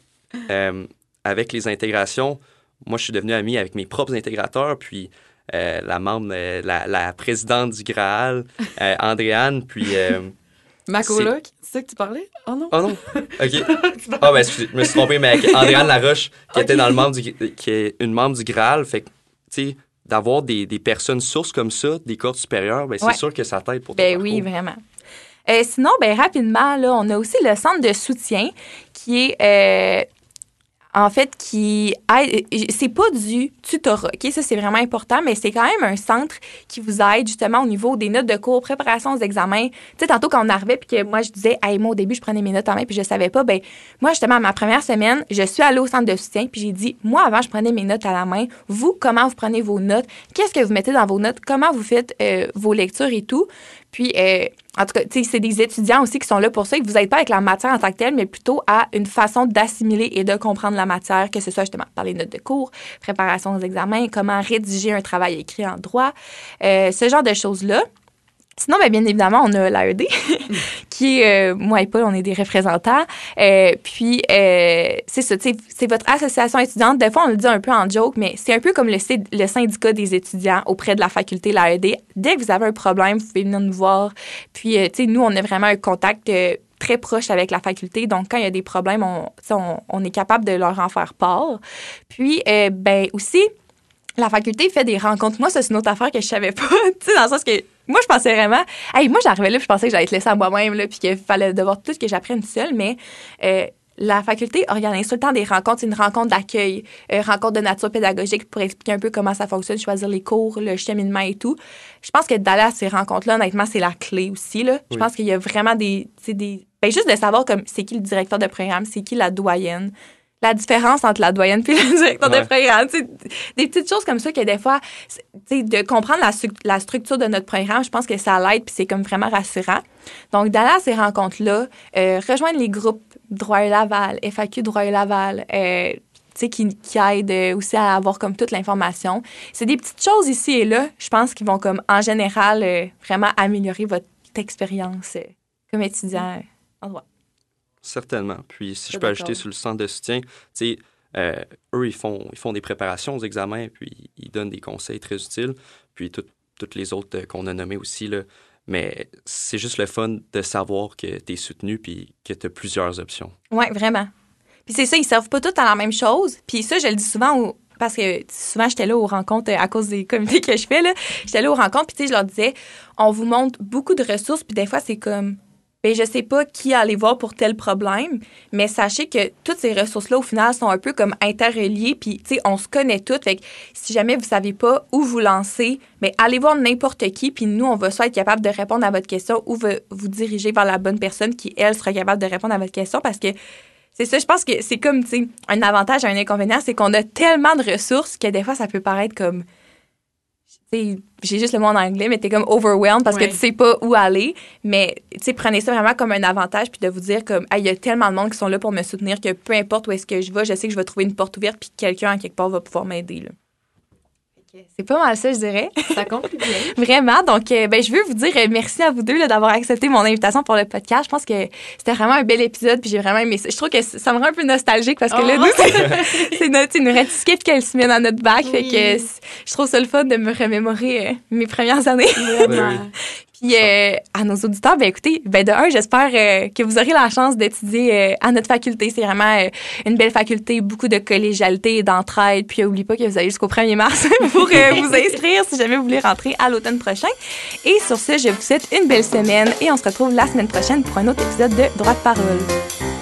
euh, avec les intégrations, moi, je suis devenu ami avec mes propres intégrateurs. Puis euh, la membre, la, la, présidente du Graal, Andréane, puis Ma coloc, c'est ça que tu parlais? Oh non. Oh non. OK. Ah, ben, excusez, je me suis trompé, mais avec Andréane Laroche, qui était dans le membre du, qui est une membre du Graal, fait que, tu sais, d'avoir des, des, personnes sources comme ça, des cordes supérieures, ben, c'est sûr que ça t'aide pour Ben oui, vraiment. Euh, sinon, ben rapidement, là, on a aussi le centre de soutien qui est euh, en fait, qui aide. C'est pas du tutorat, OK? Ça, c'est vraiment important, mais c'est quand même un centre qui vous aide justement au niveau des notes de cours, préparation aux examens. Tu sais, tantôt, quand on arrivait, puis que moi, je disais, hey, moi, au début, je prenais mes notes en main, puis je savais pas, ben moi, justement, ma première semaine, je suis allée au centre de soutien, puis j'ai dit, moi, avant, je prenais mes notes à la main. Vous, comment vous prenez vos notes? Qu'est-ce que vous mettez dans vos notes? Comment vous faites euh, vos lectures et tout? Puis, euh, en tout cas, c'est des étudiants aussi qui sont là pour ça, et que vous n'êtes pas avec la matière en tant que telle, mais plutôt à une façon d'assimiler et de comprendre la matière, que ce soit justement par les notes de cours, préparation aux examens, comment rédiger un travail écrit en droit, euh, ce genre de choses-là. Sinon, bien, bien évidemment, on a l'AED, qui euh, moi et Paul, on est des représentants. Euh, puis, euh, c'est ça, c'est votre association étudiante. Des fois, on le dit un peu en joke, mais c'est un peu comme le, syndicat des étudiants auprès de la faculté, l'AED. Dès que vous avez un problème, vous pouvez venir nous voir. Puis, tu sais, nous, on a vraiment un contact très proche avec la faculté. Donc, quand il y a des problèmes, on, on, est capable de leur en faire part. Puis, ben aussi, la faculté fait des rencontres. Moi, c'est une autre affaire que je savais pas. tu sais, dans le sens que moi, je pensais vraiment. Hey, moi, j'arrivais là, puis je pensais que j'allais être laissée à moi-même, puis qu'il fallait devoir tout ce que j'apprenne seule. Mais euh, la faculté organise tout le temps des rencontres. C'est une rencontre d'accueil, euh, rencontre de nature pédagogique pour expliquer un peu comment ça fonctionne, choisir les cours, le cheminement et tout. Je pense que d'aller à ces rencontres-là, honnêtement, c'est la clé aussi. Là. Je pense qu'il y a vraiment des. des ben, juste de savoir comme c'est qui le directeur de programme, c'est qui la doyenne la différence entre la doyenne et le directeur de programme. Des petites choses comme ça que des fois, de comprendre la, structure de notre programme, je pense que ça l'aide puis c'est comme vraiment rassurant. Donc, d'aller à ces rencontres-là, euh, rejoindre les groupes Droit et Laval, FAQ Droit et Laval, euh, qui, qui aident aussi à avoir comme toute l'information. C'est des petites choses ici et là, je pense, qui vont comme en général euh, vraiment améliorer votre expérience comme étudiant en droit. Certainement. Puis si je peux ajouter sur le centre de soutien, tu sais, euh, eux, ils font, ils font des préparations aux examens, puis ils donnent des conseils très utiles, puis toutes les autres euh, qu'on a nommées aussi, là. Mais c'est juste le fun de savoir que tu es soutenu puis que tu as plusieurs options. Oui, vraiment. Puis c'est ça, ils servent pas tous à la même chose. Puis ça, je le dis souvent parce que souvent, j'étais là aux rencontres à cause des comités que je fais. J'étais là aux rencontres, puis tu sais, je leur disais, on vous montre beaucoup de ressources, puis des fois, c'est comme ben je sais pas qui aller voir pour tel problème, mais sachez que toutes ces ressources-là, au final, sont un peu comme interreliées, puis, tu sais, on se connaît toutes. Fait que si jamais vous savez pas où vous lancer, mais ben, allez voir n'importe qui, puis nous, on va soit être capable de répondre à votre question ou vous diriger vers la bonne personne qui, elle, sera capable de répondre à votre question parce que c'est ça, je pense que c'est comme, tu sais, un avantage et un inconvénient, c'est qu'on a tellement de ressources que des fois, ça peut paraître comme j'ai juste le mot en anglais, mais t'es comme overwhelmed parce que tu sais pas où aller. Mais, tu sais, prenez ça vraiment comme un avantage puis de vous dire comme, il y a tellement de monde qui sont là pour me soutenir que peu importe où est-ce que je vais, je sais que je vais trouver une porte ouverte puis quelqu'un en quelque part va pouvoir m'aider, là. C'est pas mal ça, je dirais. Ça conclut bien. vraiment. Donc, euh, ben, je veux vous dire euh, merci à vous deux d'avoir accepté mon invitation pour le podcast. Je pense que c'était vraiment un bel épisode, puis j'ai vraiment aimé ça. Je trouve que ça me rend un peu nostalgique parce que là, oh. nous, c'est notre, une rétiquette qu'elle se met dans notre bac. Fait que je trouve ça le fun de me remémorer euh, mes premières années. Vraiment. Puis euh, à nos auditeurs, ben écoutez, ben de un, j'espère euh, que vous aurez la chance d'étudier euh, à notre faculté. C'est vraiment une belle faculté, beaucoup de collégialité et d'entraide. Puis n'oubliez pas que vous allez jusqu'au 1er mars pour vous inscrire si jamais vous voulez rentrer à l'automne prochain. Et sur ce, je vous souhaite une belle semaine et on se retrouve la semaine prochaine pour un autre épisode de Droit de parole.